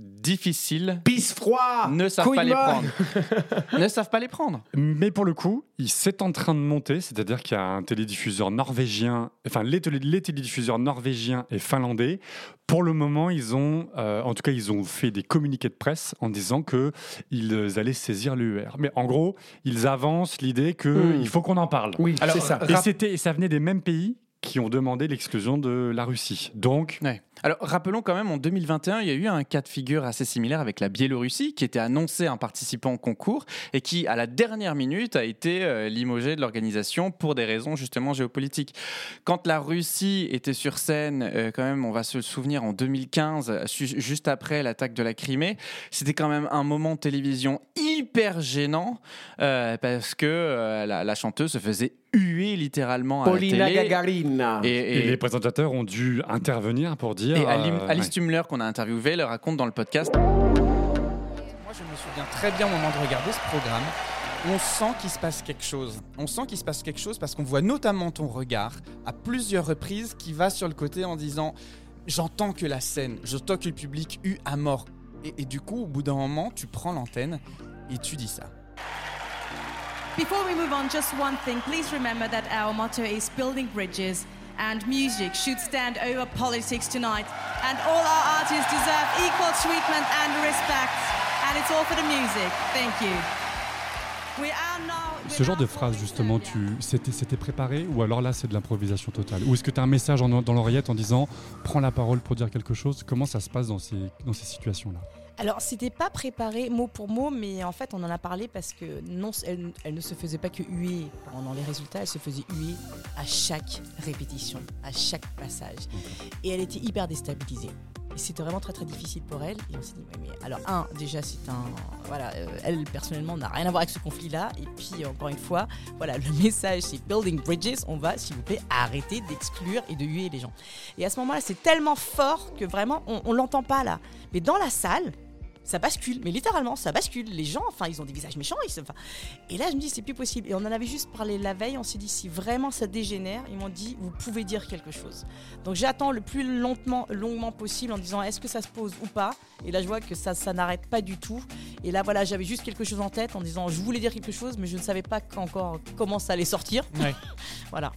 Speaker 2: difficiles,
Speaker 1: Pisse froid
Speaker 2: ne savent
Speaker 1: couille
Speaker 2: pas les prendre. ne savent pas les prendre.
Speaker 3: Mais pour le coup, il s'est en train de monter, c'est-à-dire qu'il y a un télédiffuseur norvégien, enfin les, télé- les télédiffuseurs norvégiens et finlandais. Pour le moment, ils ont, euh, en tout cas, ils ont fait des communiqués de presse en disant que ils allaient saisir l'UER. Mais en gros, ils avancent l'idée que
Speaker 1: Hmm.
Speaker 3: il faut qu'on en parle.
Speaker 1: Oui, c'est ça.
Speaker 3: Et et ça venait des mêmes pays qui ont demandé l'exclusion de la Russie. Donc.
Speaker 2: Alors, rappelons quand même, en 2021, il y a eu un cas de figure assez similaire avec la Biélorussie, qui était annoncé un participant au concours et qui, à la dernière minute, a été euh, limogé de l'organisation pour des raisons justement géopolitiques. Quand la Russie était sur scène, euh, quand même, on va se le souvenir, en 2015, su- juste après l'attaque de la Crimée, c'était quand même un moment de télévision hyper gênant euh, parce que euh, la chanteuse se faisait huer littéralement à
Speaker 1: Paulina
Speaker 2: la télé.
Speaker 1: Gagarina.
Speaker 2: Et,
Speaker 3: et,
Speaker 2: et-
Speaker 3: les présentateurs ont dû intervenir pour dire.
Speaker 2: et Ali-
Speaker 3: euh,
Speaker 2: Alice
Speaker 3: ouais.
Speaker 2: Tumler, qu'on a interviewé, le raconte dans le podcast.
Speaker 4: Moi, je me souviens très bien au moment de regarder ce programme. On sent qu'il se passe quelque chose. On sent qu'il se passe quelque chose parce qu'on voit notamment ton regard à plusieurs reprises qui va sur le côté en disant J'entends que la scène, j'entends que le public eut à mort. Et, et du coup, au bout d'un moment, tu prends l'antenne et tu dis ça.
Speaker 5: Before we move on, just one thing. Please remember that our motto is building bridges and music should stand over politics tonight. And all our artists deserve equal treatment and respect. And it's all for the music. Thank you. We are now, we're
Speaker 3: Ce genre de phrase, justement, tu, c'était, c'était préparé ou alors là, c'est de l'improvisation totale? Ou est-ce que tu as un message en- dans l'oreillette en disant prends la parole pour dire quelque chose? Comment ça se passe dans ces, dans ces situations-là?
Speaker 6: Alors, c'était pas préparé mot pour mot, mais en fait, on en a parlé parce que non, elle, elle ne se faisait pas que huer pendant les résultats, elle se faisait huer à chaque répétition, à chaque passage. Et elle était hyper déstabilisée. Et c'était vraiment très très difficile pour elle. Et on s'est dit, mais alors, un, déjà, c'est un. Voilà, euh, elle personnellement n'a rien à voir avec ce conflit-là. Et puis, encore une fois, voilà, le message c'est Building Bridges. On va, s'il vous plaît, arrêter d'exclure et de huer les gens. Et à ce moment-là, c'est tellement fort que vraiment, on, on l'entend pas là. Mais dans la salle, ça bascule, mais littéralement, ça bascule. Les gens, enfin, ils ont des visages méchants. Ils se... enfin, et là, je me dis, c'est plus possible. Et on en avait juste parlé la veille. On s'est dit, si vraiment ça dégénère, ils m'ont dit, vous pouvez dire quelque chose. Donc j'attends le plus longuement, longuement possible en disant, est-ce que ça se pose ou pas? Et là, je vois que ça, ça n'arrête pas du tout. Et là, voilà, j'avais juste quelque chose en tête en disant, je voulais dire quelque chose, mais je ne savais pas encore comment ça allait sortir.
Speaker 4: Ouais.
Speaker 6: voilà.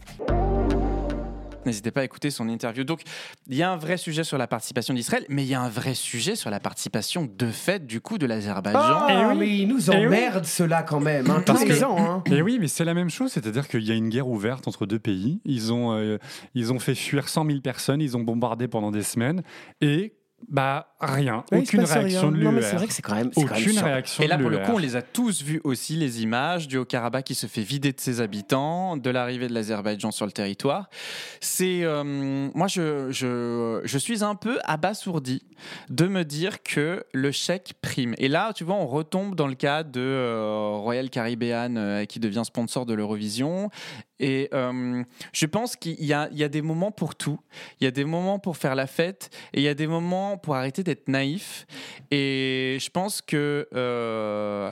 Speaker 2: N'hésitez pas à écouter son interview. Donc, il y a un vrai sujet sur la participation d'Israël, mais il y a un vrai sujet sur la participation de fait, du coup, de l'Azerbaïdjan.
Speaker 1: Ah, mais ils nous
Speaker 3: Eh oui.
Speaker 1: emmerdent, ceux-là, quand même. Hein,
Speaker 3: Parce
Speaker 1: tous
Speaker 3: que-
Speaker 1: les ans. Hein.
Speaker 3: Et oui, mais c'est la même chose, c'est-à-dire qu'il y a une guerre ouverte entre deux pays. Ils ont, euh, ils ont fait fuir 100 000 personnes, ils ont bombardé pendant des semaines, et bah rien,
Speaker 1: Ouais,
Speaker 3: aucune
Speaker 1: passe rien.
Speaker 3: réaction de
Speaker 1: Non, mais
Speaker 3: l'UR.
Speaker 1: c'est vrai que c'est quand même. c'est quand même
Speaker 3: Aucune réaction
Speaker 2: Et là, pour le coup, on les a tous vus aussi, les images du Haut-Karabakh qui se fait vider de ses habitants, de l'arrivée de l'Azerbaïdjan sur le territoire. C'est. euh, moi, je, je, je suis un peu abasourdi de me dire que le chèque prime. Et là, tu vois, on retombe dans le cas de euh, Royal Caribbean euh, qui devient sponsor de l'Eurovision. Et euh, je pense qu'il y a, il y a des moments pour tout. Il y a des moments pour faire la fête et il y a des moments pour arrêter d'être naïf. Et je pense que euh,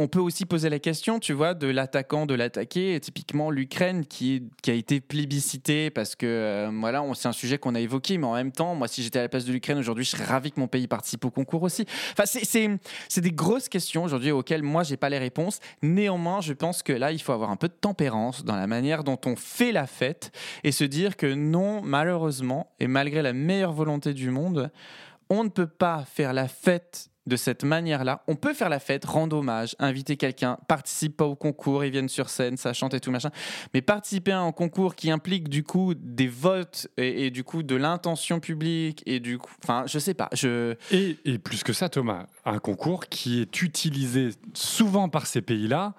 Speaker 2: on peut aussi poser la question, tu vois, de l'attaquant, de l'attaqué. Typiquement, l'Ukraine qui, a été plébiscitée parce que, euh, voilà, c'est un sujet qu'on a évoqué, mais en même temps, moi, si j'étais à la place de l'Ukraine aujourd'hui, je serais ravi que mon pays participe au concours aussi. Enfin, c'est des grosses questions aujourd'hui auxquelles moi, j'ai pas les réponses. Néanmoins, je pense que là, il faut avoir un peu de tempérance dans la manière dont on fait la fête et se dire que non, malheureusement, et malgré la meilleure volonté du monde, on ne peut pas faire la fête de cette manière-là. On peut faire la fête, rendre hommage, inviter quelqu'un, participe pas au concours, ils viennent sur scène, ça chante et tout machin. Mais participer à un concours qui implique du coup des votes et, et du coup de l'intention publique et du coup, enfin, je sais pas, je.
Speaker 3: Et, et plus que ça, Thomas, un concours qui est utilisé souvent par ces pays-là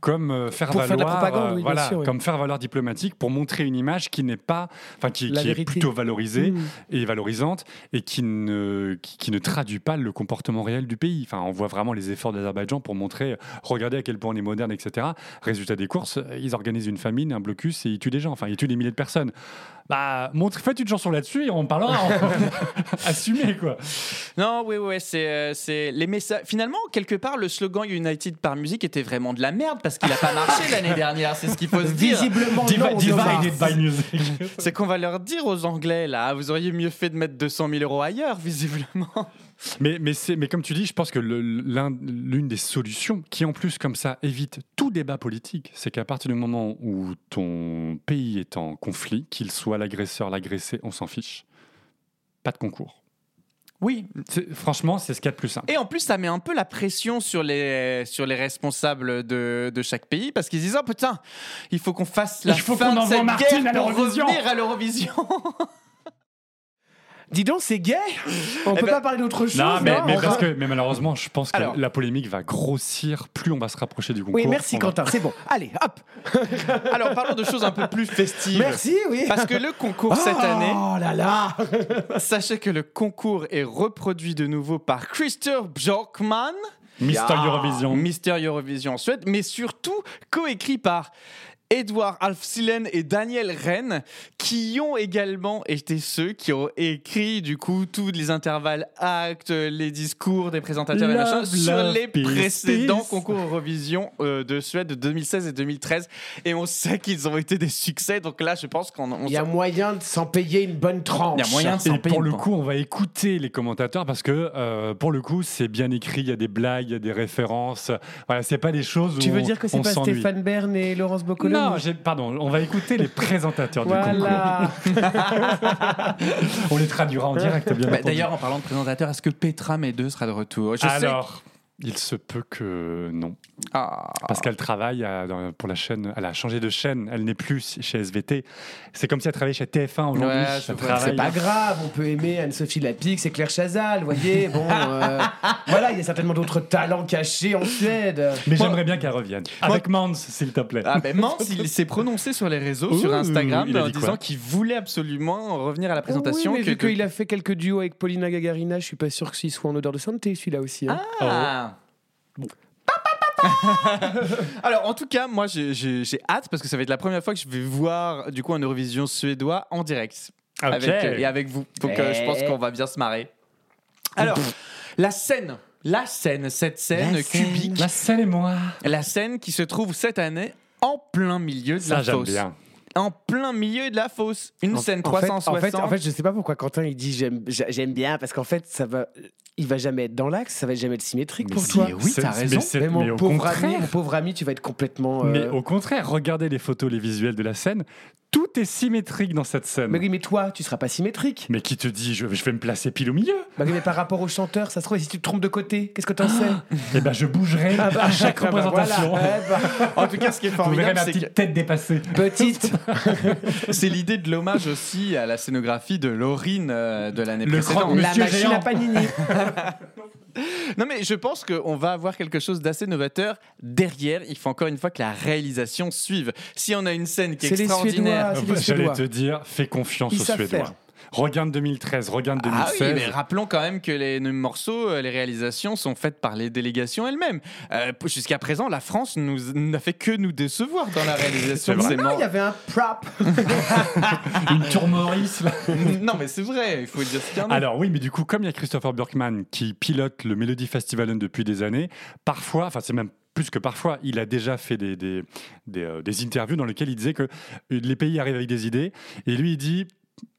Speaker 3: comme euh, faire
Speaker 1: Pour
Speaker 3: valoir,
Speaker 1: faire de la propagande,
Speaker 3: euh,
Speaker 1: oui,
Speaker 3: voilà,
Speaker 1: sûr, oui.
Speaker 3: comme faire valoir diplomatique pour montrer une image qui n'est pas, enfin qui, est plutôt valorisée
Speaker 1: Mmh.
Speaker 3: et valorisante et qui ne qui, qui ne traduit pas le comportement réel du pays. Enfin, on voit vraiment les efforts de l'Azerbaïdjan pour montrer, regardez à quel point on est moderne, etc. Résultat des courses, ils organisent une famine, un blocus et ils tuent des gens. Enfin, ils tuent des milliers de personnes. Bah, montre, faites une chanson là-dessus et on parlera. Assumez quoi.
Speaker 2: Non, oui, oui, c'est, euh, c'est les messages. Finalement, quelque part, le slogan United par musique était vraiment de la merde parce qu'il a pas marché l'année dernière. C'est ce qu'il faut se dire.
Speaker 1: Visiblement, non.
Speaker 3: Divided by music.
Speaker 2: C'est qu'on va leur dire aux Anglais là, vous auriez mieux fait de mettre 200 000 euros ailleurs, visiblement.
Speaker 3: Mais, mais, mais comme tu dis, je pense que l'une des solutions qui, en plus, comme ça, évite tout débat politique, c'est qu'à partir du moment où ton pays est en conflit, qu'il soit l'agresseur, l'agressé, on s'en fiche. Pas de concours.
Speaker 2: Oui.
Speaker 3: Franchement, c'est ce qu'il y a de plus simple.
Speaker 2: Et en plus, ça met un peu la pression sur les, sur les responsables de, de chaque pays parce qu'ils disent Oh putain, il faut qu'on fasse la
Speaker 3: Il faut
Speaker 2: fin de cette guerre pour revenir à l'Eurovision.
Speaker 1: Dis donc, c'est gay On
Speaker 2: Eh
Speaker 1: peut
Speaker 2: ben-
Speaker 1: pas parler d'autre chose
Speaker 3: Non, mais,
Speaker 1: non
Speaker 3: mais parce
Speaker 1: va-
Speaker 3: que, mais malheureusement, je pense que
Speaker 2: Alors.
Speaker 3: la polémique va grossir plus on va se rapprocher du concours.
Speaker 1: Oui, merci
Speaker 3: va-
Speaker 1: Quentin, c'est bon. Allez, hop
Speaker 2: Alors parlons de choses un peu plus festives.
Speaker 1: Merci, oui
Speaker 2: Parce que le concours cette année,
Speaker 1: Oh là là
Speaker 2: sachez que le concours est reproduit de nouveau par Christophe Bjorkman.
Speaker 3: Mister
Speaker 2: Ah,
Speaker 3: Eurovision.
Speaker 2: Mister Eurovision en Suède, mais surtout coécrit par Edouard Alfsilen et Daniel Rennes, qui ont également été ceux qui ont écrit du coup tous les intervalles actes, les discours des présentateurs et machin sur les
Speaker 3: peace,
Speaker 2: précédents
Speaker 3: peace.
Speaker 2: concours Eurovision euh, de Suède de 2016 et 2013. Et on sait qu'ils ont été des succès, donc là je pense qu'on on
Speaker 1: Il y a moyen de s'en payer une bonne tranche.
Speaker 2: Il y a moyen de s'en
Speaker 3: Et
Speaker 2: payer
Speaker 3: pour le coup, on va écouter les commentateurs parce que euh, pour le coup, c'est bien écrit. Il y a des blagues, il y a des références. Voilà, c'est pas des choses où
Speaker 1: Tu veux
Speaker 3: on-
Speaker 1: dire que c'est pas. Stéphane Bern et Laurence Boccoloni
Speaker 3: Non, j'ai- pardon. On va écouter les présentateurs du concours.
Speaker 1: Voilà
Speaker 3: On les traduira en direct, bien
Speaker 2: Bah,
Speaker 3: entendu.
Speaker 2: D'ailleurs, en parlant de présentateurs, est-ce que Petra Medeux sera de retour? Je sais-
Speaker 3: alors, Il se peut que non.
Speaker 2: Ah.
Speaker 3: Parce qu'elle travaille à- dans- pour la chaîne, elle a changé de chaîne, elle n'est plus chez SVT. C'est comme si elle travaillait chez TF1 aujourd'hui.
Speaker 2: Ouais, vois.
Speaker 3: travaille-
Speaker 1: C'est pas grave, on peut aimer Anne-Sophie Lapix et Claire Chazal, vous voyez. Bon, euh, voilà, il y a certainement d'autres talents cachés en Suède.
Speaker 3: Mais j'aimerais bien qu'elle revienne. Avec Mans, s'il te plaît.
Speaker 2: Ah ben Mans, il s'est prononcé sur les réseaux, sur Instagram, en disant qu'il voulait absolument revenir à la présentation.
Speaker 1: Oui, mais
Speaker 2: que-
Speaker 1: vu
Speaker 2: que-
Speaker 1: qu'il a fait quelques duos avec Paulina Gagarina, je suis pas sûr qu'il soit en odeur de santé, celui-là aussi. hein.
Speaker 2: Ah. Alors, en tout cas, moi, j'ai- j'ai j'ai hâte parce que ça va être la première fois que je vais voir du coup un Eurovision suédois en direct
Speaker 3: Ok.
Speaker 2: avec, euh, et avec vous. Donc, euh, je pense qu'on va bien se marrer. Alors, la scène, la scène, cette scène cubique,
Speaker 3: La scène et moi.
Speaker 2: la scène qui se trouve cette année en plein milieu de
Speaker 3: Ça,
Speaker 2: la
Speaker 3: j'aime
Speaker 2: fosse.
Speaker 3: bien.
Speaker 2: En plein milieu de la fosse. Une
Speaker 1: En-
Speaker 2: scène
Speaker 1: en fait-
Speaker 2: 360.
Speaker 1: En fait, en fait, je sais pas pourquoi Quentin il dit j'aime j'a- j'aime bien parce qu'en fait ça va il va jamais être dans l'axe, ça va jamais être symétrique pour toi.
Speaker 2: oui,
Speaker 3: C'est-
Speaker 2: t'as raison.
Speaker 3: c'est-
Speaker 1: Mais mon
Speaker 3: mais au
Speaker 1: pauvre ami,
Speaker 3: contraire.
Speaker 1: mon pauvre ami, tu vas être complètement. euh,
Speaker 3: Mais au contraire, regardez les photos, les visuels de la scène. Tout est symétrique dans cette scène.
Speaker 1: Mais oui, mais toi, tu seras pas symétrique.
Speaker 3: Mais qui te dit, je, je vais me placer pile au milieu
Speaker 1: Bah oui, mais par rapport au chanteur, ça se trouve, et si tu te trompes de côté, qu'est-ce que t'en sais?
Speaker 3: Eh ben, je bougerai
Speaker 1: Ah bah,
Speaker 3: à chaque
Speaker 1: ah bah
Speaker 3: représentation.
Speaker 1: voilà. Eh bah,
Speaker 2: En tout cas, ce qui est
Speaker 3: Vous verrez
Speaker 2: formidable,
Speaker 3: ma
Speaker 2: c'est
Speaker 3: petite
Speaker 2: que
Speaker 3: tête dépassée.
Speaker 1: Petite.
Speaker 2: c'est l'idée de l'hommage aussi à la scénographie de Laurine euh, de l'année
Speaker 3: Le
Speaker 2: précédente.
Speaker 3: croque-
Speaker 1: La
Speaker 3: Monsieur
Speaker 1: machine
Speaker 3: Géant.
Speaker 1: à Panini.
Speaker 2: Non mais je pense qu'on va avoir quelque chose d'assez novateur derrière. Il faut encore une fois que la réalisation suive. Si on a une scène qui est
Speaker 1: C'est les
Speaker 2: extraordinaire.
Speaker 1: Suédois, c'est les
Speaker 3: J'allais
Speaker 1: Suédois.
Speaker 3: te dire, fais confiance
Speaker 1: Ils
Speaker 3: aux Suédois.
Speaker 1: faire.
Speaker 3: Regarde 2013, regarde
Speaker 2: Ah oui,
Speaker 3: 2016.
Speaker 2: mais rappelons quand même que les morceaux, euh, les réalisations sont faites par les délégations elles-mêmes. Euh, Jusqu'à présent, la France nous- n'a fait que nous décevoir dans la réalisation de ces.
Speaker 1: Ah, il y avait un prop.
Speaker 3: Une tour Maurice, là.
Speaker 2: non mais c'est vrai, il faut dire ce qu'il y en a.
Speaker 3: Alors oui, mais du coup, comme il y a Christopher Burkman qui pilote le Melody Festival depuis des années, parfois, enfin c'est même plus que parfois, il a déjà fait des, des, des, euh, des interviews dans lesquelles il disait que euh, les pays arrivent avec des idées, et lui il dit...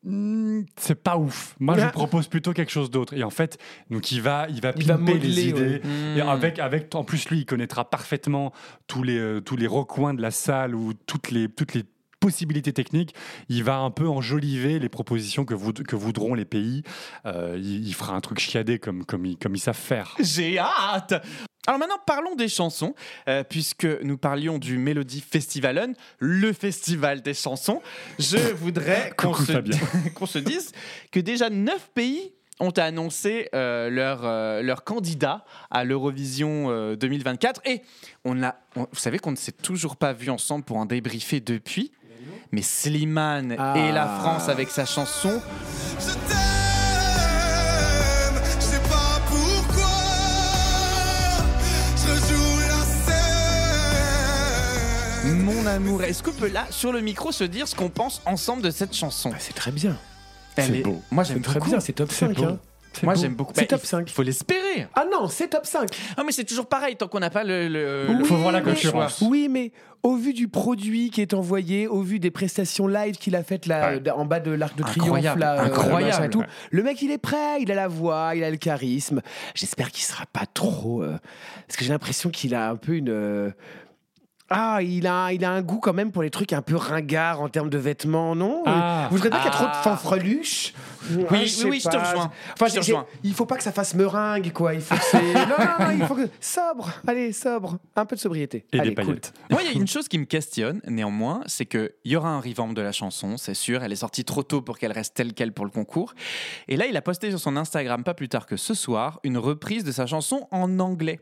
Speaker 3: Hmm, c'est pas ouf. Moi, je propose plutôt quelque chose d'autre. Et en fait, donc il va, il va
Speaker 1: Il va
Speaker 3: pimper
Speaker 1: modeler,
Speaker 3: les idées.
Speaker 1: ouais.
Speaker 3: Et avec, avec, en plus, lui, il connaîtra parfaitement tous les, euh, tous les recoins de la salle ou toutes les, toutes les possibilités techniques. Il va un peu enjoliver les propositions que, voud- que voudront les pays. Euh, il, il fera un truc chiadé comme, comme, ils, comme ils savent faire.
Speaker 2: J'ai hâte alors maintenant parlons des chansons, euh, puisque nous parlions du Melody Festivalen, le festival des chansons. Je voudrais qu'on se, qu'on se dise que déjà neuf pays ont annoncé euh, leur, euh, leur candidat à l'Eurovision euh, 2024. Et on a, on- vous savez qu'on ne s'est toujours pas vu ensemble pour en débriefer depuis. Mais Slimane
Speaker 1: Ah.
Speaker 2: et la France avec sa chanson
Speaker 7: Je t'aime, je sais pas pourquoi. Je rejoue la scène.
Speaker 2: Mon amour. Est-ce qu'on peut là, sur le micro, se dire ce qu'on pense ensemble de cette chanson?
Speaker 1: Ah, c'est très bien.
Speaker 2: Elle
Speaker 3: C'est
Speaker 2: est-
Speaker 3: beau.
Speaker 2: Moi j'aime
Speaker 1: très
Speaker 2: beaucoup.
Speaker 1: bien, c'est top
Speaker 3: C'est
Speaker 1: 5.
Speaker 3: beau.
Speaker 1: hein.
Speaker 2: Moi j'aime beaucoup.
Speaker 1: C'est
Speaker 2: Bah,
Speaker 1: top
Speaker 2: il-
Speaker 1: 5.
Speaker 2: Il faut l'espérer.
Speaker 1: Ah non, c'est top 5.
Speaker 2: Ah mais c'est toujours pareil tant qu'on n'a pas le. le
Speaker 1: Oui,
Speaker 2: le-
Speaker 3: faut voir la concurrence.
Speaker 1: Oui, mais au vu du produit qui est envoyé, au vu des prestations live qu'il a faites là,
Speaker 3: Ouais.
Speaker 1: euh, en bas de l'Arc de Triomphe,
Speaker 2: Incroyable,
Speaker 1: là, euh,
Speaker 2: incroyable.
Speaker 1: et tout,
Speaker 3: Ouais.
Speaker 1: le mec il est prêt, il a la voix, il a le charisme. J'espère qu'il sera pas trop. euh, parce que j'ai l'impression qu'il a un peu une. euh, Ah, il a, il a un goût quand même pour les trucs un peu ringards en termes de vêtements, non?
Speaker 3: Ah.
Speaker 1: Vous trouvez pas qu'il y a trop de
Speaker 2: Ah.
Speaker 1: fanfreluches?
Speaker 2: Oui,
Speaker 1: Ah,
Speaker 2: oui, je te rejoins.
Speaker 1: Enfin,
Speaker 2: Je te rejoins.
Speaker 1: il faut pas que ça fasse meringue, quoi. Il faut que c'est. non, non, non, il faut que. Sobre Allez, sobre Un peu de sobriété.
Speaker 3: Et
Speaker 1: Allez,
Speaker 3: des
Speaker 1: cool.
Speaker 3: paillettes.
Speaker 2: Moi, il y a une chose qui me questionne, néanmoins, c'est qu'il y aura un revamp de la chanson, c'est sûr. Elle est sortie trop tôt pour qu'elle reste telle qu'elle pour le concours. Et là, il a posté sur son Instagram, pas plus tard que ce soir, une reprise de sa chanson en anglais.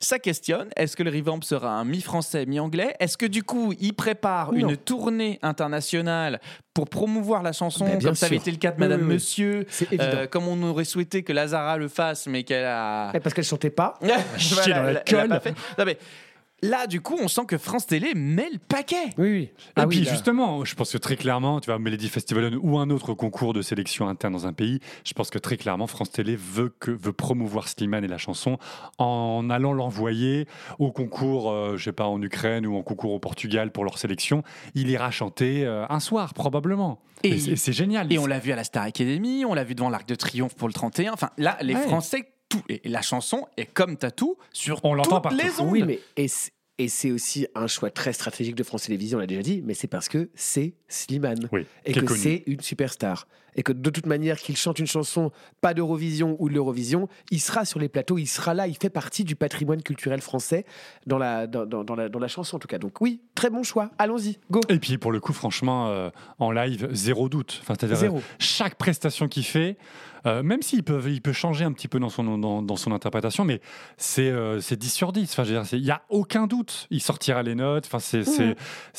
Speaker 2: Ça questionne est-ce que le revamp sera un mi-français, mi-anglais Est-ce que du coup, il prépare
Speaker 1: Non.
Speaker 2: une tournée internationale pour promouvoir la chanson,
Speaker 1: bien
Speaker 2: comme ça avait été le cas de Madame
Speaker 1: oui, oui.
Speaker 2: Monsieur euh, comme on aurait souhaité que Lazara le fasse, mais qu'elle a.
Speaker 1: Eh, Parce qu'elle chantait pas.
Speaker 2: Voilà,
Speaker 3: dans la
Speaker 2: elle- elle a pas fait. Non, mais là, du coup, on sent que France Télé met le paquet.
Speaker 1: Oui, oui.
Speaker 3: Et
Speaker 1: Ah
Speaker 3: puis
Speaker 1: là.
Speaker 3: justement, je pense que très clairement, tu vois, Melody Festival ou un autre concours de sélection interne dans un pays, je pense que très clairement, France Télé veut, que, veut promouvoir Slimane et la chanson en allant l'envoyer au concours, euh, je sais pas, en Ukraine ou en concours au Portugal pour leur sélection. Il ira chanter euh, un soir, probablement.
Speaker 2: Et-
Speaker 3: Et, c'est- c'est génial.
Speaker 2: Et on l'a vu à la Star Academy, on l'a vu devant l'Arc de Triomphe pour le 31. Enfin, là, les
Speaker 3: Ouais.
Speaker 2: Français, tout. Et la chanson est comme Tatou sur
Speaker 3: On l'entend
Speaker 2: toutes
Speaker 3: partout.
Speaker 2: les ondes.
Speaker 1: Oui, mais. Et c'est- aussi un choix très stratégique de France Télévisions, on l'a déjà dit, mais c'est parce que c'est Slimane.
Speaker 3: Oui,
Speaker 1: et que c'est une superstar. Et que de toute manière, qu'il chante une chanson, pas d'Eurovision ou de l'Eurovision, il sera sur les plateaux, il sera là, il fait partie du patrimoine culturel français, dans la, dans, dans- dans la, dans la chanson en tout cas. Donc oui, très bon choix, allons-y, go
Speaker 3: Et puis pour le coup, franchement, euh, en live, zéro doute. Enfin, c'est-à-dire,
Speaker 1: Zéro.
Speaker 3: chaque prestation qu'il fait, euh, même s'il peut, il peut changer un petit peu dans son, dans, dans son interprétation, mais c'est euh, c'est 10 sur 10. Enfin, il n'y a aucun doute. Il sortira les notes. Enfin,
Speaker 1: Mhm.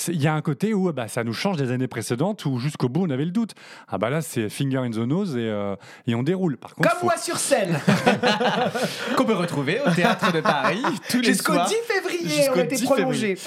Speaker 3: il y a un côté où bah, ça nous change des années précédentes où jusqu'au bout on avait le doute. Ah bah là, c'est finger in the nose et, euh, et on déroule. Par contre,
Speaker 1: Comme
Speaker 3: faut-
Speaker 1: moi sur scène
Speaker 2: Qu'on peut retrouver au Théâtre de Paris tous les
Speaker 1: Jusqu'au
Speaker 2: soirs.
Speaker 1: 10 février, on
Speaker 2: Jusqu'au
Speaker 1: a été
Speaker 2: 10
Speaker 1: prolongé.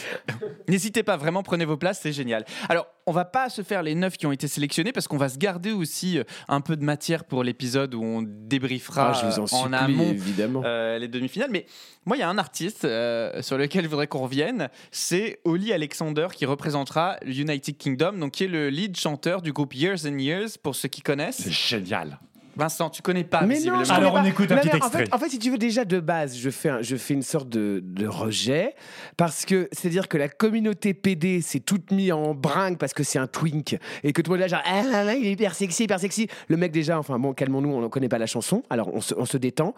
Speaker 2: N'hésitez pas, vraiment, prenez vos places, c'est génial. Alors, on va pas se faire les neuf qui ont été sélectionnés parce qu'on va se garder aussi euh, un peu de matière pour l'épisode où on débriefera
Speaker 1: Ah, je vous en
Speaker 2: euh,
Speaker 1: supplie,
Speaker 2: amont
Speaker 1: évidemment.
Speaker 2: euh, les demi-finales. Mais moi, il y a un artiste euh, sur lequel je voudrais qu'on revienne. C'est Oli Alexander qui représentera l'United Kingdom, donc qui est le lead chanteur du groupe Years and Years, pour ceux qui connaissent.
Speaker 3: C'est génial.
Speaker 2: Vincent, tu connais pas
Speaker 1: Mais non,
Speaker 3: Alors, on écoute un
Speaker 1: Non,
Speaker 3: petit
Speaker 1: mais en fait-
Speaker 3: extrait.
Speaker 1: En fait, si tu veux, déjà de base, je fais, un- je fais une sorte de, de rejet parce que c'est-à-dire que la communauté PD s'est toute mise en bringue parce que c'est un twink et que tout le monde est là, genre, ah, ah, ah, il est hyper sexy, hyper sexy. Le mec, déjà, enfin bon, calmons-nous, on ne connaît pas la chanson, alors on se, on se détend.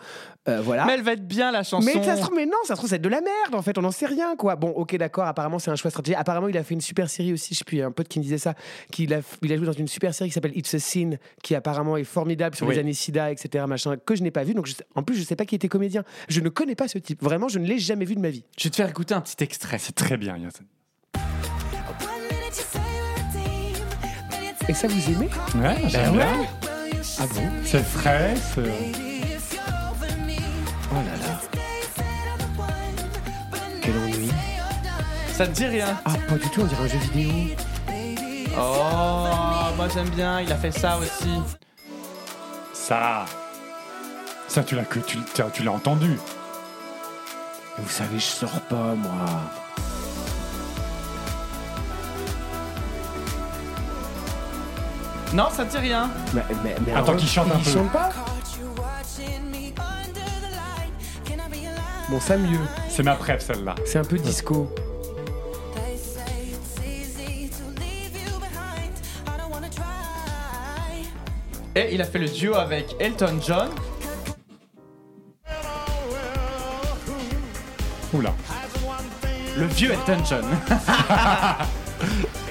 Speaker 1: Euh, voilà.
Speaker 2: Mais elle va être bien la chanson.
Speaker 1: Mais ça se trouve, mais non, ça se trouve, c'est de la merde en fait, on n'en sait rien quoi. Bon, ok, d'accord, apparemment c'est un choix stratégique. Apparemment, il a fait une super série aussi, je a un pote qui me disait ça, qu'il a, il a joué dans une super série qui s'appelle It's a Sin, qui apparemment est formidable sur
Speaker 2: Oui.
Speaker 1: les années SIDA, etc. Machin, que je n'ai pas vu, donc je sais- en plus, je sais pas qui était comédien. Je ne connais pas ce type, vraiment, je ne l'ai jamais vu de ma vie.
Speaker 2: Je vais te faire écouter un petit extrait.
Speaker 3: C'est très bien, Yassine.
Speaker 1: Et ça, vous aimez
Speaker 3: Ouais, j'aime bien.
Speaker 1: Ah bon?
Speaker 3: C'est frais. c'est-
Speaker 1: Oh là là. Quel ennui.
Speaker 2: Ça te dit rien?
Speaker 1: Ah, pas du tout, on dirait un jeu vidéo.
Speaker 2: Oh, moi j'aime bien, il a fait ça aussi.
Speaker 3: Ça. Ça, tu l'as que tu, tu- tu l'as entendu.
Speaker 1: Vous savez, je sors pas, moi.
Speaker 2: Non, ça te dit rien.
Speaker 1: Mais, mais, mais
Speaker 3: Attends qu'il chante un peu.
Speaker 1: chante pas Bon, ça mieux.
Speaker 3: C'est ma préf, celle-là.
Speaker 1: C'est un peu disco.
Speaker 2: Et il a fait le duo avec Elton John.
Speaker 3: Oula.
Speaker 2: Le vieux Elton John.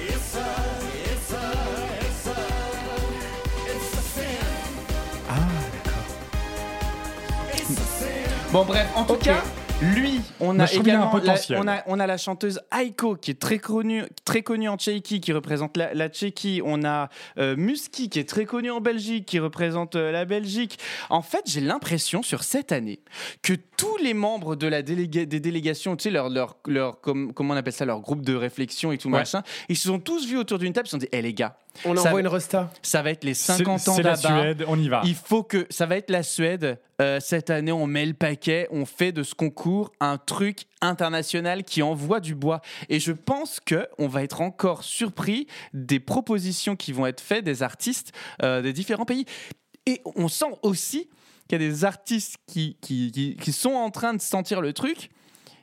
Speaker 2: Bon bref, en tout cas, lui, on a également la, on a, on a la chanteuse Aiko qui est très connue, très connue en Tchéquie, qui représente la, la Tchéquie. On a euh, Musky qui est très connu en Belgique, qui représente euh, la Belgique. En fait, j'ai l'impression sur cette année que tous les membres de la déléga- des délégations, tu sais, leur, leur, leur comme- comment on appelle ça, leur groupe de réflexion et tout
Speaker 3: Ouais.
Speaker 2: machin, ils se sont tous vus autour d'une table, ils se sont dit, hé les gars,
Speaker 1: On
Speaker 2: Ça
Speaker 1: envoie
Speaker 2: va-
Speaker 1: une resta.
Speaker 2: ça va être les
Speaker 3: C'est
Speaker 2: 50 ans
Speaker 3: c'est la
Speaker 2: d'Abba.
Speaker 3: Suède, on y va.
Speaker 2: Il faut que ça va être la Suède. Euh, cette année, on met le paquet, on fait de ce concours un truc international qui envoie du bois. Et je pense que on va être encore surpris des propositions qui vont être faites des artistes euh, des différents pays. Et on sent aussi qu'il y a des artistes qui, qui, qui- qui sont en train de sentir le truc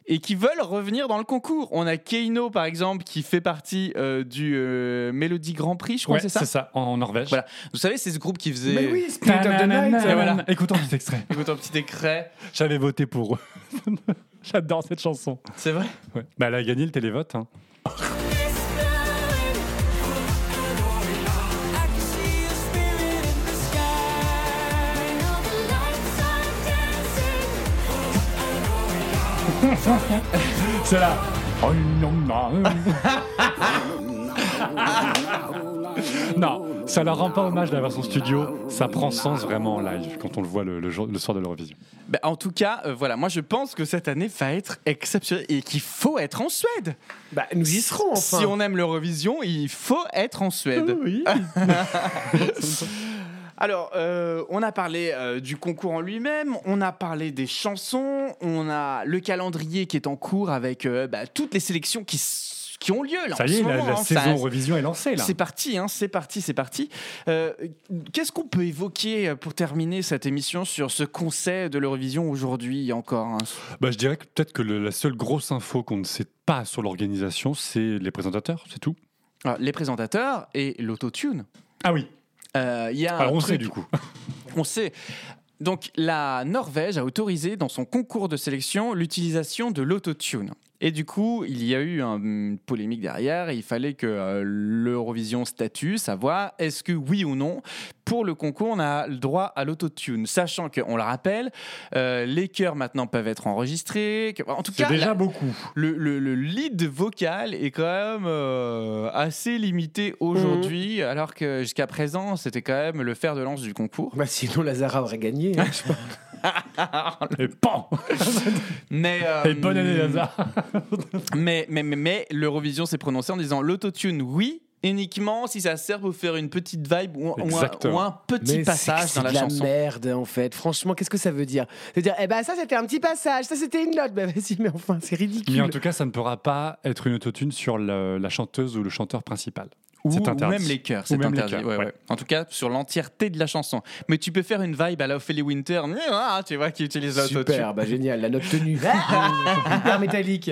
Speaker 2: et qui veulent revenir dans le concours. On a Keino, par exemple, qui fait partie euh, du euh, Melody Grand Prix, je crois
Speaker 3: Ouais,
Speaker 2: c'est ça.
Speaker 3: c'est ça, en Norvège.
Speaker 2: Voilà. Vous savez, c'est ce groupe qui faisait.
Speaker 1: Mais oui, Spirit of the Night.
Speaker 3: Voilà. Écoutons cet extrait.
Speaker 2: Écoute un petit écret.
Speaker 3: J'avais voté pour eux. J'adore cette chanson.
Speaker 2: C'est vrai
Speaker 3: Ouais. Bah, elle a gagné le télévote. hein. C'est là. Non, ça leur rend pas hommage d'avoir son studio. Ça prend sens vraiment en live quand on le voit le, le jour- le soir de l'Eurovision.
Speaker 2: Ben, En tout cas, euh, voilà, moi je pense que cette année va être exceptionnelle et qu'il faut être en Suède.
Speaker 1: Bah, nous y serons enfin.
Speaker 2: Si on aime l'Eurovision, il faut être en Suède.
Speaker 3: Oui.
Speaker 2: Alors, euh, on a parlé euh, du concours en lui-même, on a parlé des chansons, on a le calendrier qui est en cours avec euh, bah, toutes les sélections qui, qui ont lieu là.
Speaker 3: Ça
Speaker 2: en
Speaker 3: y est,
Speaker 2: ce
Speaker 3: la,
Speaker 2: moment,
Speaker 3: la
Speaker 2: hein.
Speaker 3: saison
Speaker 2: Ça-
Speaker 3: Eurovision est lancée là.
Speaker 2: c'est parti, hein, c'est parti, c'est parti. Euh, Qu'est-ce qu'on peut évoquer pour terminer cette émission sur ce qu'on sait de l'Eurovision aujourd'hui encore hein?
Speaker 3: Bah, je dirais que peut-être que le- la seule grosse info qu'on ne sait pas sur l'organisation, c'est les présentateurs, c'est tout.
Speaker 2: Alors, Les présentateurs et l'autotune.
Speaker 3: Ah oui.
Speaker 2: Euh, Il y a un
Speaker 3: Alors on
Speaker 2: truc-
Speaker 3: sait du coup.
Speaker 2: On sait. Donc la Norvège a autorisé dans son concours de sélection l'utilisation de l'autotune. Et du coup, il y a eu un- une polémique derrière il fallait que euh, l'Eurovision statue, savoir est-ce que oui ou non, pour le concours, on a le droit à l'autotune? Sachant qu'on le rappelle, euh, les chœurs maintenant peuvent être enregistrés. que- en tout cas,
Speaker 3: déjà
Speaker 2: la-
Speaker 3: beaucoup.
Speaker 2: le, le- le lead vocal est quand même euh, assez limité aujourd'hui, alors que jusqu'à présent, c'était quand même le fer de lance du concours.
Speaker 1: Bah, sinon, Lazara aurait gagné. hein,
Speaker 3: Et pan
Speaker 2: Mais, euh,
Speaker 3: Et bonne année Lazare
Speaker 2: mais, mais, mais, mais l'Eurovision s'est prononcé en disant l'autotune, oui, uniquement si ça sert pour faire une petite vibe ou, ou un,
Speaker 3: Exactement.
Speaker 2: ou un petit
Speaker 1: Mais
Speaker 2: passage dans la
Speaker 1: c'est de
Speaker 2: chanson.
Speaker 1: merde en fait. Franchement, qu'est-ce que ça veut dire? Ça veut dire, eh ben ça c'était un petit passage, ça c'était une note. Bah vas-y, mais enfin, c'est ridicule.
Speaker 3: Mais en tout cas, ça ne pourra pas être une autotune sur le- la chanteuse ou le chanteur principal.
Speaker 2: Ou, même les chœurs, c'est interdit.
Speaker 3: chœurs,
Speaker 2: ouais,
Speaker 3: ouais.
Speaker 2: ouais. En tout cas, sur l'entièreté de la chanson. Mais tu peux faire une vibe à la Ophélie Winter, ah, tu vois, qui utilise l'autotune.
Speaker 1: Super, bah génial, la note tenue. Hyper métallique.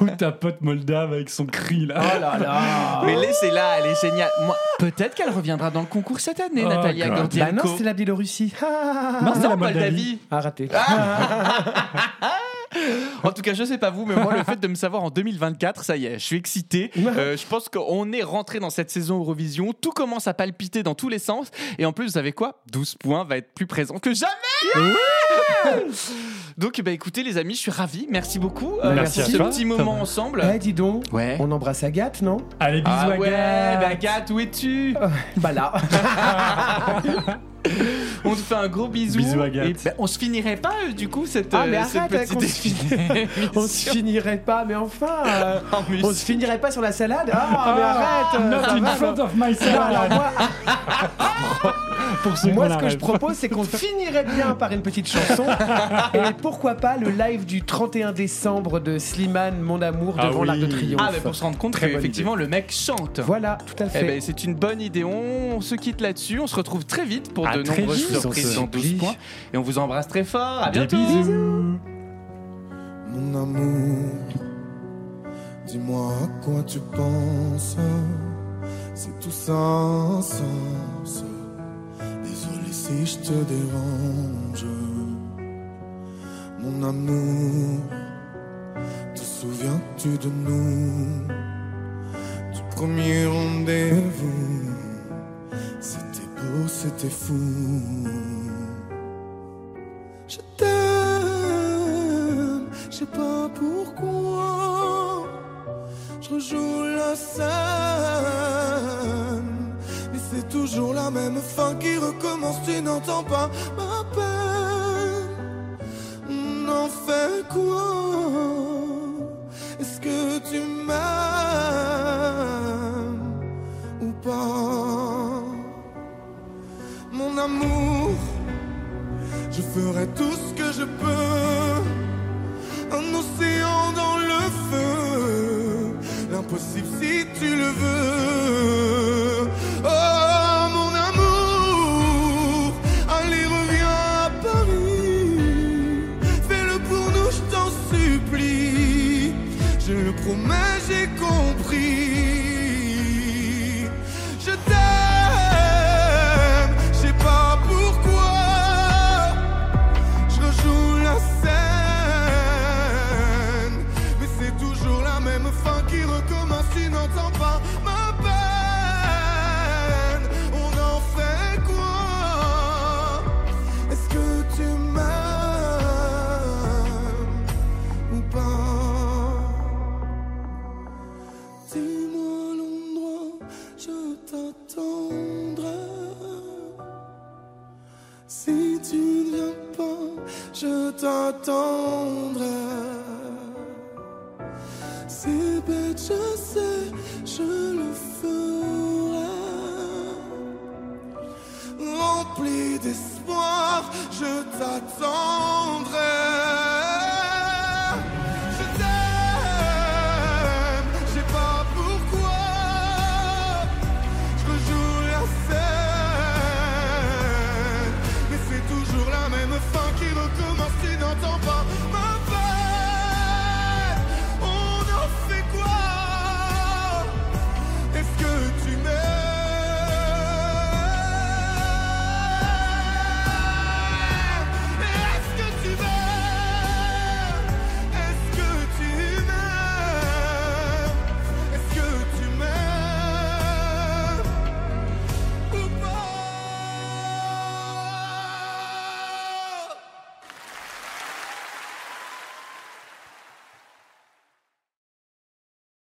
Speaker 3: Ou ta pote moldave avec son cri là.
Speaker 1: Oh là là.
Speaker 2: Mais laissez-la, elle est géniale. Moi, peut-être qu'elle reviendra dans le concours cette année,
Speaker 3: Oh,
Speaker 2: Natalia.
Speaker 1: Bah non, c'est la Biélorussie.
Speaker 3: Non, c'est la Moldavie.
Speaker 1: Ah, raté.
Speaker 2: En tout cas, je sais pas vous, mais moi, le fait de me savoir en 2024, ça y est, je suis excité. Euh, je pense qu'on est rentré dans cette saison Eurovision. Tout commence à palpiter dans tous les sens. Et en plus, vous savez quoi? 12 points va être plus présent que jamais Donc, bah, écoutez, les amis, je suis ravi. Merci beaucoup euh,
Speaker 3: Merci
Speaker 2: pour
Speaker 3: à
Speaker 2: ce
Speaker 3: toi,
Speaker 2: petit
Speaker 3: Thomas.
Speaker 2: moment ensemble.
Speaker 1: Eh, dis donc,
Speaker 2: Ouais.
Speaker 1: on embrasse Agathe, non?
Speaker 3: Allez, bisous
Speaker 2: Ah
Speaker 3: à
Speaker 2: ouais,
Speaker 3: Agathe.
Speaker 2: bah, Agathe, où es-tu?
Speaker 1: Bah là.
Speaker 2: On te fait un gros bisou.
Speaker 3: Bisous, Agathe.
Speaker 2: Et bah, on se finirait pas, euh, du coup, cette,
Speaker 1: Ah, mais
Speaker 2: euh, cette
Speaker 1: arrête,
Speaker 2: petite
Speaker 1: on se finirait pas, mais enfin. euh,
Speaker 2: En musique.
Speaker 1: on se finirait pas sur la salade Ah, mais arrête euh,
Speaker 3: Not in
Speaker 1: va,
Speaker 3: front
Speaker 1: non.
Speaker 3: of my
Speaker 1: Non, alors
Speaker 3: salad.
Speaker 1: moi,
Speaker 3: Pour ceux
Speaker 1: moi ce que je propose, c'est qu'on finirait bien par une petite chanson. et pourquoi pas le live du 31 décembre de Slimane, Mon Amour,
Speaker 3: Ah
Speaker 1: devant
Speaker 3: oui.
Speaker 1: l'Arc de Triomphe.
Speaker 2: Ah, mais pour se rendre compte
Speaker 1: Très bonne
Speaker 2: qu'effectivement, le mec chante.
Speaker 1: Voilà, tout à
Speaker 2: Eh
Speaker 1: fait.
Speaker 2: ben, c'est une bonne idée. On se quitte là-dessus. On se retrouve très vite pour
Speaker 3: À
Speaker 2: de
Speaker 3: très
Speaker 2: nombreuses
Speaker 3: vite.
Speaker 2: Surprises
Speaker 1: On
Speaker 2: dans
Speaker 1: se
Speaker 2: 12
Speaker 1: plie.
Speaker 2: points. Et on vous embrasse très fort. À bientôt.
Speaker 3: bisous.
Speaker 7: Mon amour, dis-moi à quoi tu penses. C'est tout sans sens. Désolé si je te dérange. Mon amour, te souviens-tu de nous? Du premier rendez-vous. Beau, c'était fou. Je t'aime, je sais pas pourquoi. Je rejoue la scène, mais c'est toujours la même fin qui recommence. Tu n'entends pas ma peine. On en fait quoi? Est-ce que tu m'aimes ou pas? Amour. Je ferai tout ce que je peux. Un océan dans le feu. L'impossible si tu le veux. lights on.